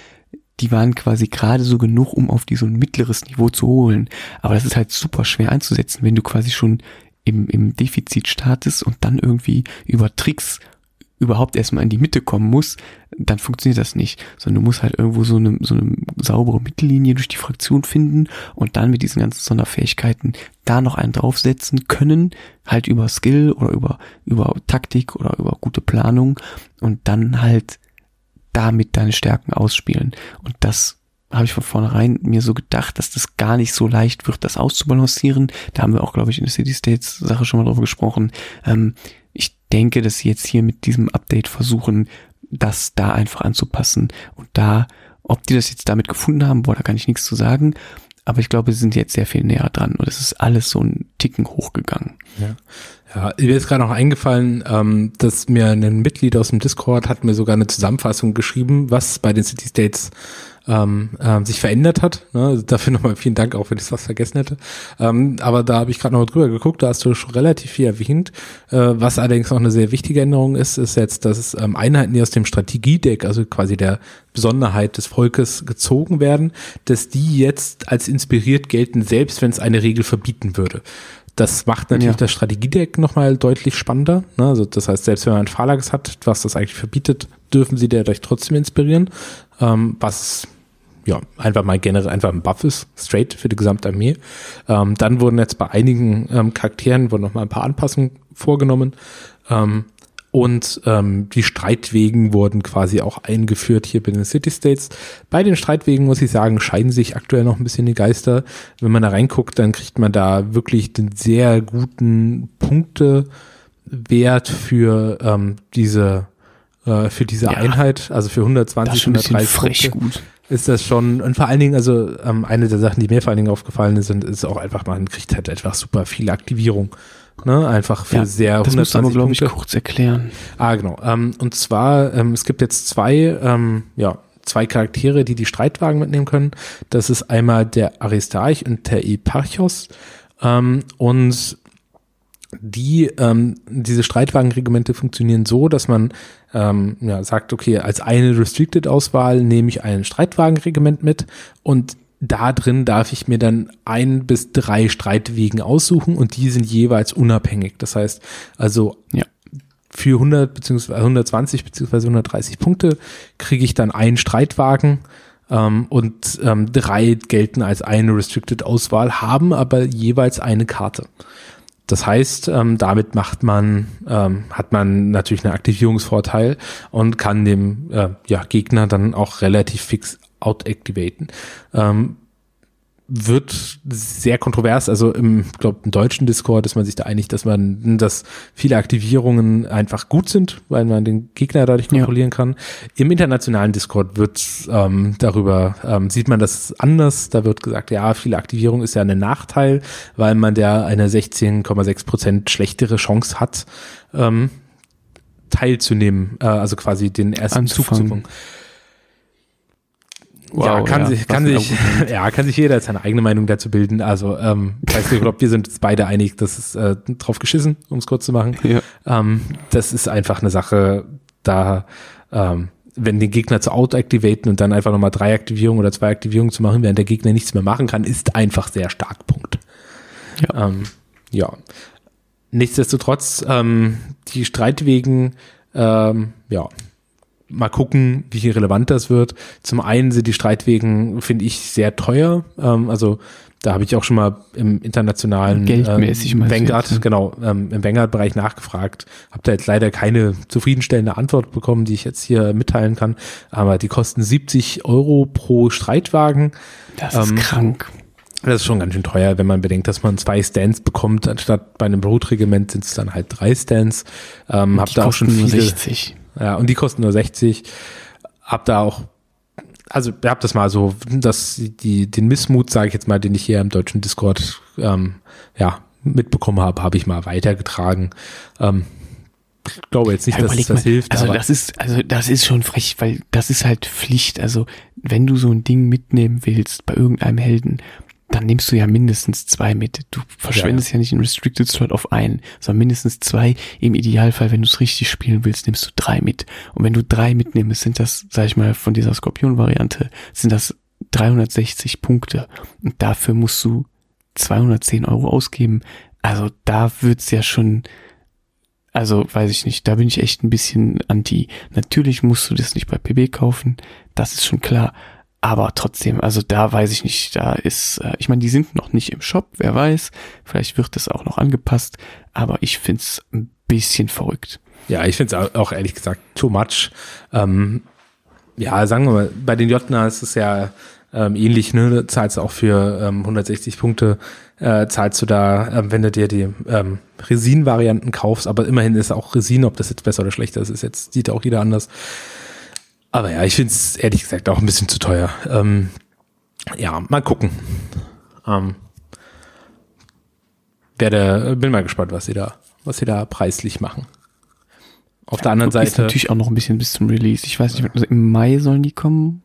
die waren quasi gerade so genug, um auf die so ein mittleres Niveau zu holen. Aber das ist halt super schwer einzusetzen, wenn du quasi schon im, im Defizit startest und dann irgendwie über Tricks überhaupt erstmal in die Mitte kommen muss, dann funktioniert das nicht. Sondern du musst halt irgendwo so eine, so eine saubere Mittellinie durch die Fraktion finden und dann mit diesen ganzen Sonderfähigkeiten da noch einen draufsetzen können, halt über Skill oder über, über Taktik oder über gute Planung und dann halt damit deine Stärken ausspielen. Und das habe ich von vornherein mir so gedacht, dass das gar nicht so leicht wird, das auszubalancieren. Da haben wir auch, glaube ich, in der City States Sache schon mal drüber gesprochen. Ähm, ich denke, dass sie jetzt hier mit diesem Update versuchen, das da einfach anzupassen. Und da, ob die das jetzt damit gefunden haben, boah, da kann ich nichts zu sagen. Aber ich glaube, sie sind jetzt sehr viel näher dran und es ist alles so ein Ticken hochgegangen. Ja. Ja, mir ist gerade noch eingefallen, ähm, dass mir ein Mitglied aus dem Discord hat mir sogar eine Zusammenfassung geschrieben, was bei den City States ähm, ähm, sich verändert hat. Ne? Also dafür nochmal vielen Dank, auch wenn ich was vergessen hätte. Ähm, aber da habe ich gerade noch drüber geguckt, da hast du schon relativ viel erwähnt. Äh, was allerdings noch eine sehr wichtige Änderung ist, ist jetzt, dass ähm, Einheiten, die aus dem Strategiedeck, also quasi der Besonderheit des Volkes gezogen werden, dass die jetzt als inspiriert gelten, selbst wenn es eine Regel verbieten würde. Das macht natürlich Ja. das Strategiedeck nochmal deutlich spannender. Ne? Also das heißt, selbst wenn man ein Phalanx hat, was das eigentlich verbietet, dürfen sie dadurch trotzdem inspirieren. Ähm, was ja, einfach mal generell einfach ein Buff ist, straight für die gesamte Armee. Ähm, dann wurden jetzt bei einigen ähm, Charakteren wurden noch mal ein paar Anpassungen vorgenommen. Ähm, und ähm, die Streitwegen wurden quasi auch eingeführt hier bei den City States. Bei den Streitwegen muss ich sagen, scheiden sich aktuell noch ein bisschen die Geister. Wenn man da reinguckt, dann kriegt man da wirklich den sehr guten Punktewert für ähm, diese äh, für diese ja, Einheit, also für 120, 130 Punkte. Gut ist das schon, und vor allen Dingen, also ähm, eine der Sachen, die mir vor allen Dingen aufgefallen sind, ist auch einfach, man kriegt halt einfach super viel Aktivierung. Ne? Einfach für ja, sehr Das musst du aber, glaube ich, kurz erklären. Ah, genau. Ähm, und zwar, ähm, es gibt jetzt zwei, ähm, ja, zwei Charaktere, die die Streitwagen mitnehmen können. Das ist einmal der Aristarch und der Eparchos. Ähm, und die, ähm, diese Streitwagenregimente funktionieren so, dass man ähm, ja, sagt, okay, als eine Restricted-Auswahl nehme ich ein Streitwagenregiment mit und da drin darf ich mir dann ein bis drei Streitwegen aussuchen und die sind jeweils unabhängig. Das heißt, also ja. für 100 beziehungsweise 120 beziehungsweise 130 Punkte kriege ich dann einen Streitwagen ähm, und ähm, drei gelten als eine Restricted Auswahl, haben aber jeweils eine Karte. Das heißt, ähm, damit macht man, ähm, hat man natürlich einen Aktivierungsvorteil und kann dem äh, ja, Gegner dann auch relativ fix out-activaten. Ähm, wird sehr kontrovers, also im, glaube im deutschen Discord ist man sich da einig, dass man, dass viele Aktivierungen einfach gut sind, weil man den Gegner dadurch kontrollieren ja. kann. Im internationalen Discord wird ähm, darüber, ähm, sieht man das anders, da wird gesagt, ja, viele Aktivierung ist ja ein Nachteil, weil man der eine 16,6 Prozent schlechtere Chance hat, ähm, teilzunehmen, äh, also quasi den ersten Anzufangen. Zug zu Wow, ja, kann ja, sich, kann sich, ja, kann sich jeder seine eigene Meinung dazu bilden. Also, ähm, weiß nicht, ob wir sind uns beide einig, das ist äh, drauf geschissen, um es kurz zu machen. Ja. Ähm, das ist einfach eine Sache, da, ähm, wenn den Gegner zu out-activaten und dann einfach nochmal drei Aktivierungen oder zwei Aktivierungen zu machen, während der Gegner nichts mehr machen kann, ist einfach sehr stark. Punkt. Ja. Ähm, ja. Nichtsdestotrotz, ähm, die Streitwegen, ähm, ja, mal gucken, wie relevant das wird. Zum einen sind die Streitwegen, finde ich, sehr teuer. Ähm, also da habe ich auch schon mal im internationalen Geldmäßig ähm, Vanguard, ja. genau, ähm, im Vanguard-Bereich nachgefragt. Habe da jetzt leider keine zufriedenstellende Antwort bekommen, die ich jetzt hier mitteilen kann. Aber die kosten 70 Euro pro Streitwagen. Das ist ähm, krank. Das ist schon ganz schön teuer, wenn man bedenkt, dass man zwei Stands bekommt, anstatt bei einem Brutregiment sind es dann halt drei Stands. Ähm, hab da auch schon viele, 60. Ja, und die kosten nur 60. Hab da auch, also ihr habt das mal so, dass die, den Missmut, sage ich jetzt mal, den ich hier im deutschen Discord ähm, ja, mitbekommen habe, habe ich mal weitergetragen. Ähm, ich glaube jetzt nicht, ja, dass das mal, hilft. Also das ist, also das ist schon frech, weil das ist halt Pflicht. Also wenn du so ein Ding mitnehmen willst bei irgendeinem Helden, dann nimmst du ja mindestens zwei mit. Du verschwendest ja, ja. ja nicht einen Restricted Slot auf einen, sondern mindestens zwei. Im Idealfall, wenn du es richtig spielen willst, nimmst du drei mit. Und wenn du drei mitnimmst, sind das, sag ich mal, von dieser Skorpion-Variante, sind das 360 Punkte. Und dafür musst du 210 Euro ausgeben. Also da wird's ja schon, also weiß ich nicht, da bin ich echt ein bisschen anti. Natürlich musst du das nicht bei PB kaufen, das ist schon klar. Aber trotzdem, also da weiß ich nicht, da ist, äh, ich meine, die sind noch nicht im Shop, wer weiß, vielleicht wird das auch noch angepasst, aber ich find's ein bisschen verrückt. Ja, ich finde es auch ehrlich gesagt too much. Ähm, ja, sagen wir mal, bei den Jotna ist es ja ähm, ähnlich, ne? Zahlst du auch für ähm, 160 Punkte, äh, zahlst du da, äh, wenn du dir die ähm, Resin-Varianten kaufst, aber immerhin ist auch Resin, ob das jetzt besser oder schlechter ist, ist jetzt, sieht auch jeder anders. Aber ja, ich finde es ehrlich gesagt auch ein bisschen zu teuer. Ähm, ja, mal gucken. Ähm, werde, bin mal gespannt, was sie da, was sie da preislich machen. Auf der anderen Seite. Ist natürlich auch noch ein bisschen bis zum Release. Ich weiß nicht, also im Mai sollen die kommen.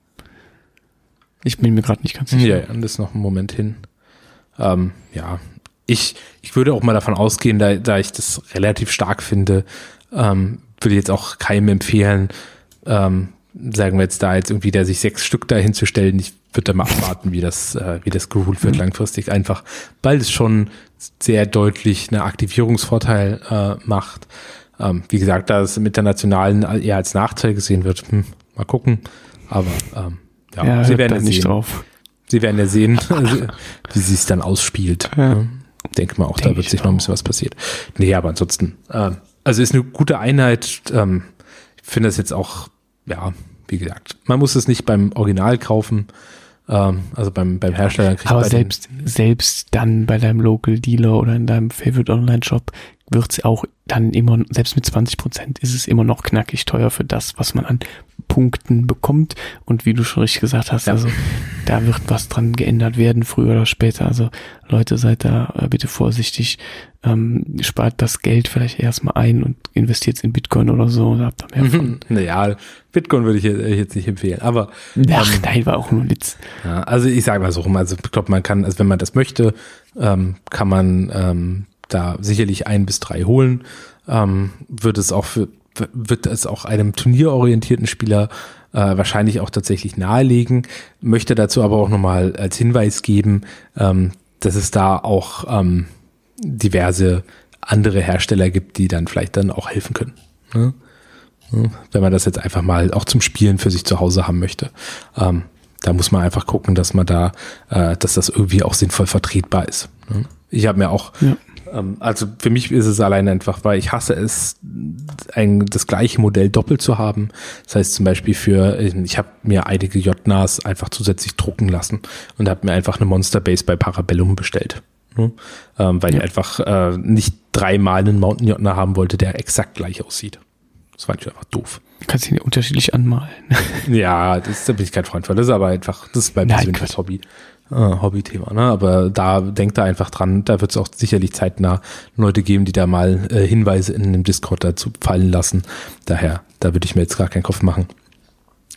Ich bin mir gerade nicht ganz sicher. Ja, ja, das ist noch ein Moment hin. Ähm, ja, ich, ich würde auch mal davon ausgehen, da, da ich das relativ stark finde, ähm, würde jetzt auch keinem empfehlen, ähm, sagen wir jetzt da jetzt irgendwie, der sich sechs Stück dahin zu stellen, ich würde da mal abwarten, wie das, äh, wie das geholt wird mhm. langfristig einfach, weil es schon sehr deutlich einen Aktivierungsvorteil äh, macht. Ähm, wie gesagt, da es im Internationalen eher als Nachteil gesehen wird, hm, mal gucken. Aber ähm, Ja, Ja, sie werden da ja nicht sehen. drauf. Sie werden ja sehen, wie sie es dann ausspielt. Ja. Ja. Denke mal auch, da Denk wird ich sich noch ein auch. bisschen was passiert. Nee, aber ansonsten, ähm, also ist eine gute Einheit. Ähm, ich finde das jetzt auch, ja, wie gesagt, man muss es nicht beim Original kaufen, ähm, also beim, beim Hersteller. kriegt Aber selbst, selbst dann bei deinem Local Dealer oder in deinem Favorite Online Shop wird's auch dann immer, selbst mit 20 Prozent ist es immer noch knackig teuer für das, was man an Punkten bekommt. Und wie du schon richtig gesagt hast, Ja. also da wird was dran geändert werden, früher oder später. Also Leute, seid da äh, bitte vorsichtig. Ähm, spart das Geld vielleicht erstmal ein und investiert in Bitcoin oder so und habt da mehr von. Naja, Bitcoin würde ich jetzt- jetzt nicht empfehlen, aber Ach, nein, war auch nur ein Witz. Ja, also ich sage mal so rum, also ich glaube, man kann, also wenn man das möchte, ähm, kann man ähm, da sicherlich ein bis drei holen. Ähm, wird es auch für, wird es auch einem turnierorientierten Spieler äh, wahrscheinlich auch tatsächlich nahelegen. Möchte dazu aber auch nochmal als Hinweis geben, ähm, dass es da auch ähm, diverse andere Hersteller gibt, die dann vielleicht dann auch helfen können. Ne? Wenn man das jetzt einfach mal auch zum Spielen für sich zu Hause haben möchte. Ähm, da muss man einfach gucken, dass man da, äh, dass das irgendwie auch sinnvoll vertretbar ist. ne? Ich habe mir auch, Ja. Ähm, also für mich ist es allein einfach, weil ich hasse es, ein, das gleiche Modell doppelt zu haben. Das heißt zum Beispiel für, ich habe mir einige JNAs einfach zusätzlich drucken lassen und habe mir einfach eine Monster Base bei Parabellum bestellt. ne? Ähm, weil ich Ja. einfach äh, nicht dreimal einen Mountain JNA haben wollte, der exakt gleich aussieht. Das fand ich einfach doof. Du kannst ihn ja unterschiedlich anmalen. Ja, das, da bin ich kein Freund von. Das ist aber einfach, das ist mein Nein, persönliches. Hobby. Äh, Hobbythema, ne? Aber da denkt da einfach dran, da wird es auch sicherlich zeitnah Leute geben, die da mal äh, Hinweise in dem Discord dazu fallen lassen. Daher, da würde ich mir jetzt gar keinen Kopf machen.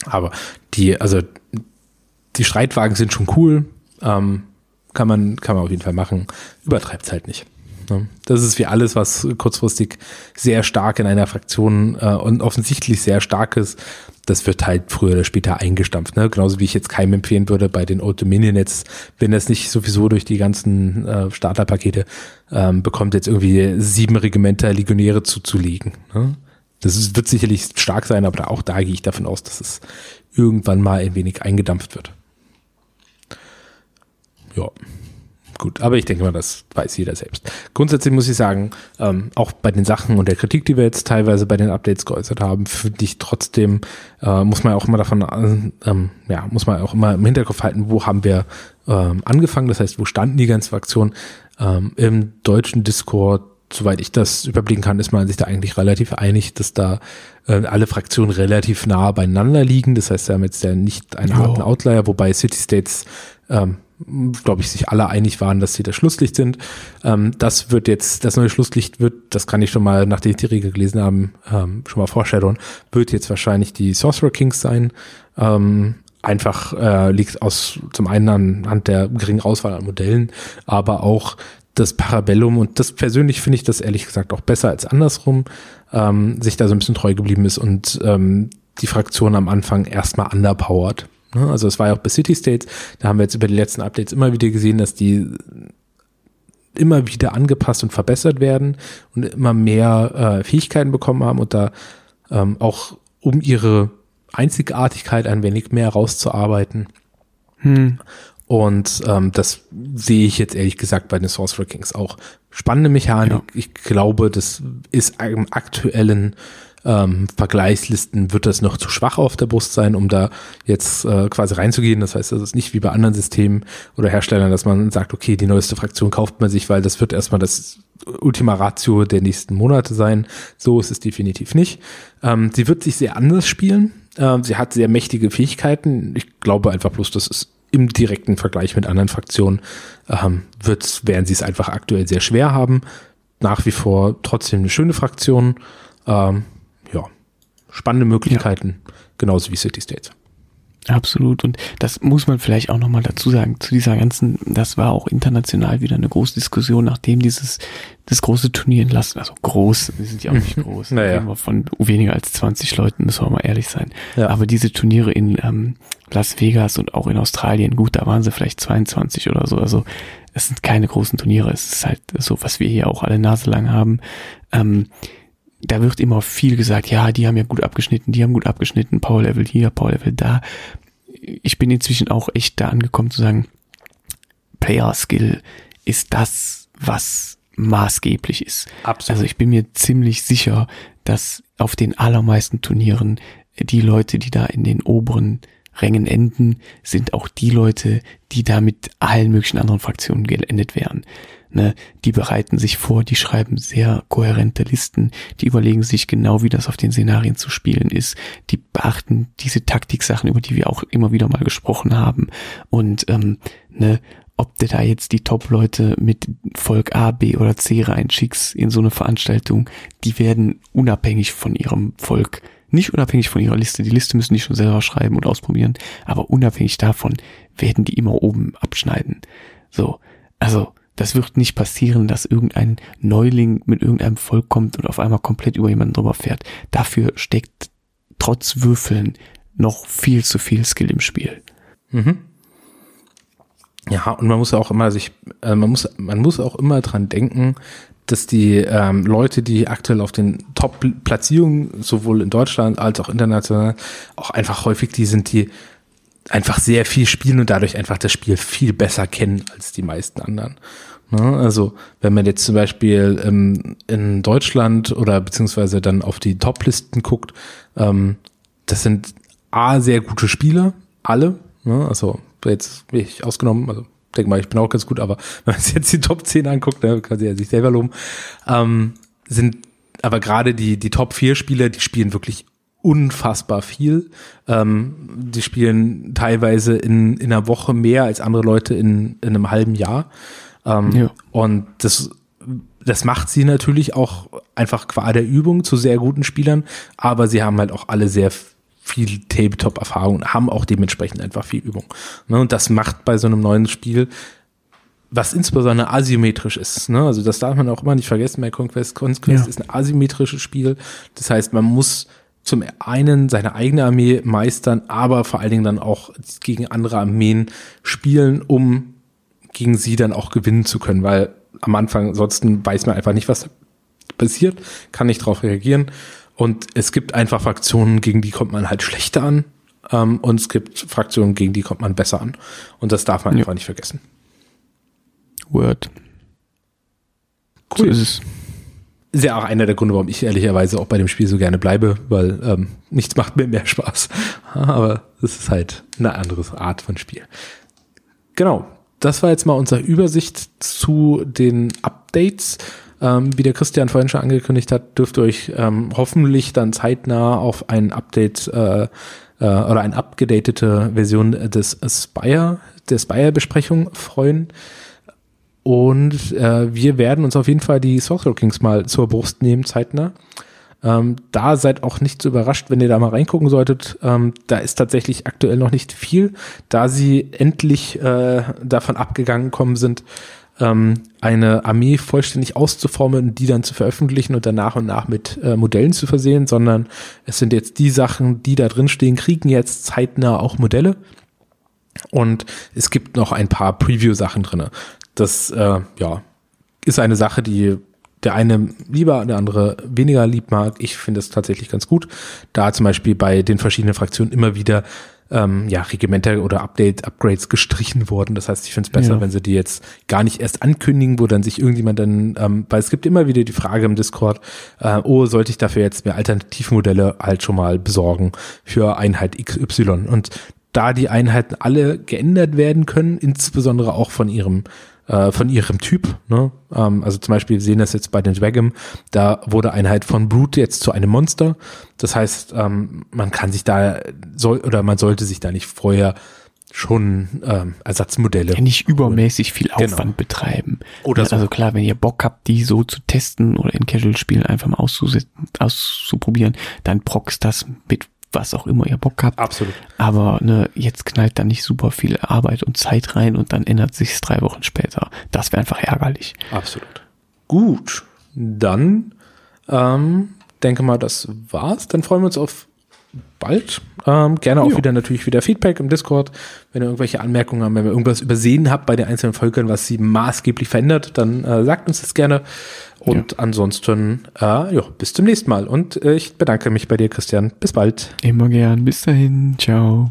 Aber die, also die Streitwagen sind schon cool. Ähm, kann man, kann man auf jeden Fall machen. Übertreibt halt nicht. Ne? Das ist wie alles, was kurzfristig sehr stark in einer Fraktion äh, und offensichtlich sehr stark ist. Das wird halt früher oder später eingestampft. Ne? Genauso wie ich jetzt keinem empfehlen würde bei den Old Dominion jetzt, wenn das nicht sowieso durch die ganzen äh, Starterpakete ähm, bekommt, jetzt irgendwie sieben Regimenter Legionäre zuzulegen. Ne? Das ist, wird sicherlich stark sein, aber auch da gehe ich davon aus, dass es irgendwann mal ein wenig eingedampft wird. Ja, gut. Aber ich denke mal, das weiß jeder selbst. Grundsätzlich muss ich sagen, ähm, auch bei den Sachen und der Kritik, die wir jetzt teilweise bei den Updates geäußert haben, finde ich trotzdem, äh, muss man auch immer davon, äh, ähm, ja, muss man auch immer im Hinterkopf halten, wo haben wir ähm, angefangen, das heißt, wo standen die ganzen Fraktionen ähm, im deutschen Discord, soweit ich das überblicken kann, ist man sich da eigentlich relativ einig, dass da äh, alle Fraktionen relativ nah beieinander liegen. Das heißt, wir haben jetzt ja nicht einen harten Outlier, wobei City States, ähm, glaube ich, sich alle einig waren, dass sie das Schlusslicht sind. Ähm, das wird jetzt, das neue Schlusslicht wird, das kann ich schon mal, nachdem ich die Regel gelesen habe, ähm, schon mal foreshadowen, wird jetzt wahrscheinlich die Sorcerer Kings sein. Ähm, einfach äh, liegt aus zum einen anhand der geringen Auswahl an Modellen, aber auch das Parabellum und das persönlich finde ich das ehrlich gesagt auch besser als andersrum, ähm, sich da so ein bisschen treu geblieben ist und ähm, die Fraktion am Anfang erstmal underpowered. Ne? Also es war ja auch bei City States, da haben wir jetzt über die letzten Updates immer wieder gesehen, dass die immer wieder angepasst und verbessert werden und immer mehr äh, Fähigkeiten bekommen haben und da ähm, auch um ihre Einzigartigkeit ein wenig mehr rauszuarbeiten. Hm. Und ähm, das sehe ich jetzt ehrlich gesagt bei den Sorcerer Kings auch. Spannende Mechanik. Ja. Ich glaube, das ist im aktuellen ähm, Vergleichslisten wird das noch zu schwach auf der Brust sein, um da jetzt äh, quasi reinzugehen. Das heißt, das ist nicht wie bei anderen Systemen oder Herstellern, dass man sagt, okay, die neueste Fraktion kauft man sich, weil das wird erstmal das Ultima Ratio der nächsten Monate sein. So ist es definitiv nicht. Ähm, sie wird sich sehr anders spielen. Ähm, sie hat sehr mächtige Fähigkeiten. Ich glaube einfach bloß, dass es im direkten Vergleich mit anderen Fraktionen ähm, wird, werden sie es einfach aktuell sehr schwer haben. Nach wie vor trotzdem eine schöne Fraktion. Ähm, spannende Möglichkeiten, genauso wie City States. Absolut. Und das muss man vielleicht auch nochmal dazu sagen, zu dieser ganzen, das war auch international wieder eine große Diskussion, nachdem dieses, das große Turnier in Las, also groß, wir sind ja auch nicht groß, Naja. von weniger als 20 Leuten, müssen wir mal ehrlich sein. Ja. Aber diese Turniere in ähm, Las Vegas und auch in Australien, gut, da waren sie vielleicht 22 oder so, also es sind keine großen Turniere, es ist halt so, was wir hier auch alle Nase lang haben. Ähm, da wird immer viel gesagt, ja, die haben ja gut abgeschnitten, die haben gut abgeschnitten, Power Level hier, Power Level da. ich bin inzwischen auch echt da angekommen zu sagen, Player Skill ist das, was maßgeblich ist. Absolut. Also ich bin mir ziemlich sicher, dass auf den allermeisten Turnieren die Leute, die da in den oberen Rängen enden, sind auch die Leute, die da mit allen möglichen anderen Fraktionen geendet wären. Ne, die bereiten sich vor, die schreiben sehr kohärente Listen, die überlegen sich genau, wie das auf den Szenarien zu spielen ist, die beachten diese Taktiksachen, über die wir auch immer wieder mal gesprochen haben. Und ähm, ne, ob du da jetzt die Top-Leute mit Volk A, B oder C reinschickst in so eine Veranstaltung, die werden unabhängig von ihrem Volk nicht unabhängig von ihrer Liste, die Liste müssen die schon selber schreiben und ausprobieren, aber unabhängig davon werden die immer oben abschneiden. So, also das wird nicht passieren, dass irgendein Neuling mit irgendeinem Volk kommt und auf einmal komplett über jemanden drüber fährt. Dafür steckt trotz Würfeln noch viel zu viel Skill im Spiel. Mhm. Ja, und man muss auch immer sich, äh, man muss, man muss auch immer dran denken, dass die ähm, Leute, die aktuell auf den Top-Platzierungen sowohl in Deutschland als auch international auch einfach häufig die sind, die einfach sehr viel spielen und dadurch einfach das Spiel viel besser kennen als die meisten anderen. Ne? Also wenn man jetzt zum Beispiel ähm, in Deutschland oder beziehungsweise dann auf die Top-Listen guckt, ähm, das sind A, sehr gute Spieler, alle, ne? also jetzt bin ich ausgenommen, also denke mal, ich bin auch ganz gut, aber wenn man sich jetzt die Top 10 anguckt, ne, kann sich ja sich selber loben, ähm, sind aber gerade die, die Top 4 Spieler, die spielen wirklich unfassbar viel. Ähm, die spielen teilweise in, in einer Woche mehr als andere Leute in, in einem halben Jahr. Ähm, ja. Und das, das macht sie natürlich auch einfach qua der Übung zu sehr guten Spielern, aber sie haben halt auch alle sehr viel Tabletop-Erfahrung und haben auch dementsprechend einfach viel Übung. Ne, und das macht bei so einem neuen Spiel, was insbesondere asymmetrisch ist. Ne? Also das darf man auch immer nicht vergessen bei Conquest. Conquest ja. ist ein asymmetrisches Spiel. Das heißt, man muss zum einen seine eigene Armee meistern, aber vor allen Dingen dann auch gegen andere Armeen spielen, um gegen sie dann auch gewinnen zu können, weil am Anfang ansonsten weiß man einfach nicht, was passiert, kann nicht darauf reagieren und es gibt einfach Fraktionen, gegen die kommt man halt schlechter an. Ähm, und es gibt Fraktionen, gegen die kommt man besser an. Und das darf man ja. einfach nicht vergessen. Word. Cool. So ist es. Ist ja auch einer der Gründe, warum ich ehrlicherweise auch bei dem Spiel so gerne bleibe, weil ähm, nichts macht mir mehr Spaß. Aber es ist halt eine andere Art von Spiel. Genau. Das war jetzt mal unsere Übersicht zu den Updates. Ähm, wie der Christian vorhin schon angekündigt hat, dürft ihr euch ähm, hoffentlich dann zeitnah auf ein Update äh, äh, oder eine abgedatete Version des Spire, der Spire-Besprechung freuen. Und äh, wir werden uns auf jeden Fall die Sorcerer Kings mal zur Brust nehmen, zeitnah. Ähm, da seid auch nicht so überrascht, wenn ihr da mal reingucken solltet. Ähm, da ist tatsächlich aktuell noch nicht viel, da sie endlich äh, davon abgegangen kommen sind, ähm, eine Armee vollständig auszuformen die dann zu veröffentlichen und dann nach und nach mit äh, Modellen zu versehen, sondern es sind jetzt die Sachen, die da drin stehen, kriegen jetzt zeitnah auch Modelle. Und es gibt noch ein paar Preview-Sachen drin. Das äh, ja, ist eine Sache, die der eine lieber, der andere weniger lieb mag. Ich finde es tatsächlich ganz gut, da zum Beispiel bei den verschiedenen Fraktionen immer wieder ähm, ja, Regimenter oder Update, Upgrades gestrichen wurden. Das heißt, ich finde es besser, ja. wenn sie die jetzt gar nicht erst ankündigen, wo dann sich irgendjemand dann, ähm, weil es gibt immer wieder die Frage im Discord, äh, oh, sollte ich dafür jetzt mehr Alternativmodelle halt schon mal besorgen für Einheit XY? Und da die Einheiten alle geändert werden können, insbesondere auch von ihrem äh, von ihrem Typ. Ne? Ähm, also zum Beispiel, wir sehen das jetzt bei den Dragom, da wurde Einheit von Brute jetzt zu einem Monster. Das heißt, ähm, man kann sich da soll oder man sollte sich da nicht vorher schon ähm, Ersatzmodelle. Ja, nicht übermäßig viel genau. Aufwand genau. betreiben. Oder ja, so. Also klar, wenn ihr Bock habt, die so zu testen oder in Casual-Spielen einfach mal auszuprobieren, dann proxt das mit was auch immer ihr Bock habt. Absolut. Aber ne, jetzt knallt da nicht super viel Arbeit und Zeit rein und dann ändert sich drei Wochen später. Das wäre einfach ärgerlich. Absolut. Gut, dann ähm, denke mal, das war's. Dann freuen wir uns auf bald. Ähm, gerne auch jo. wieder natürlich wieder Feedback im Discord. Wenn ihr irgendwelche Anmerkungen habt, wenn ihr irgendwas übersehen habt bei den einzelnen Völkern, was sie maßgeblich verändert, dann äh, sagt uns das gerne. Und ja. ansonsten, äh, ja, bis zum nächsten Mal. Und äh, ich bedanke mich bei dir, Christian. Bis bald. Immer gern. Bis dahin. Ciao.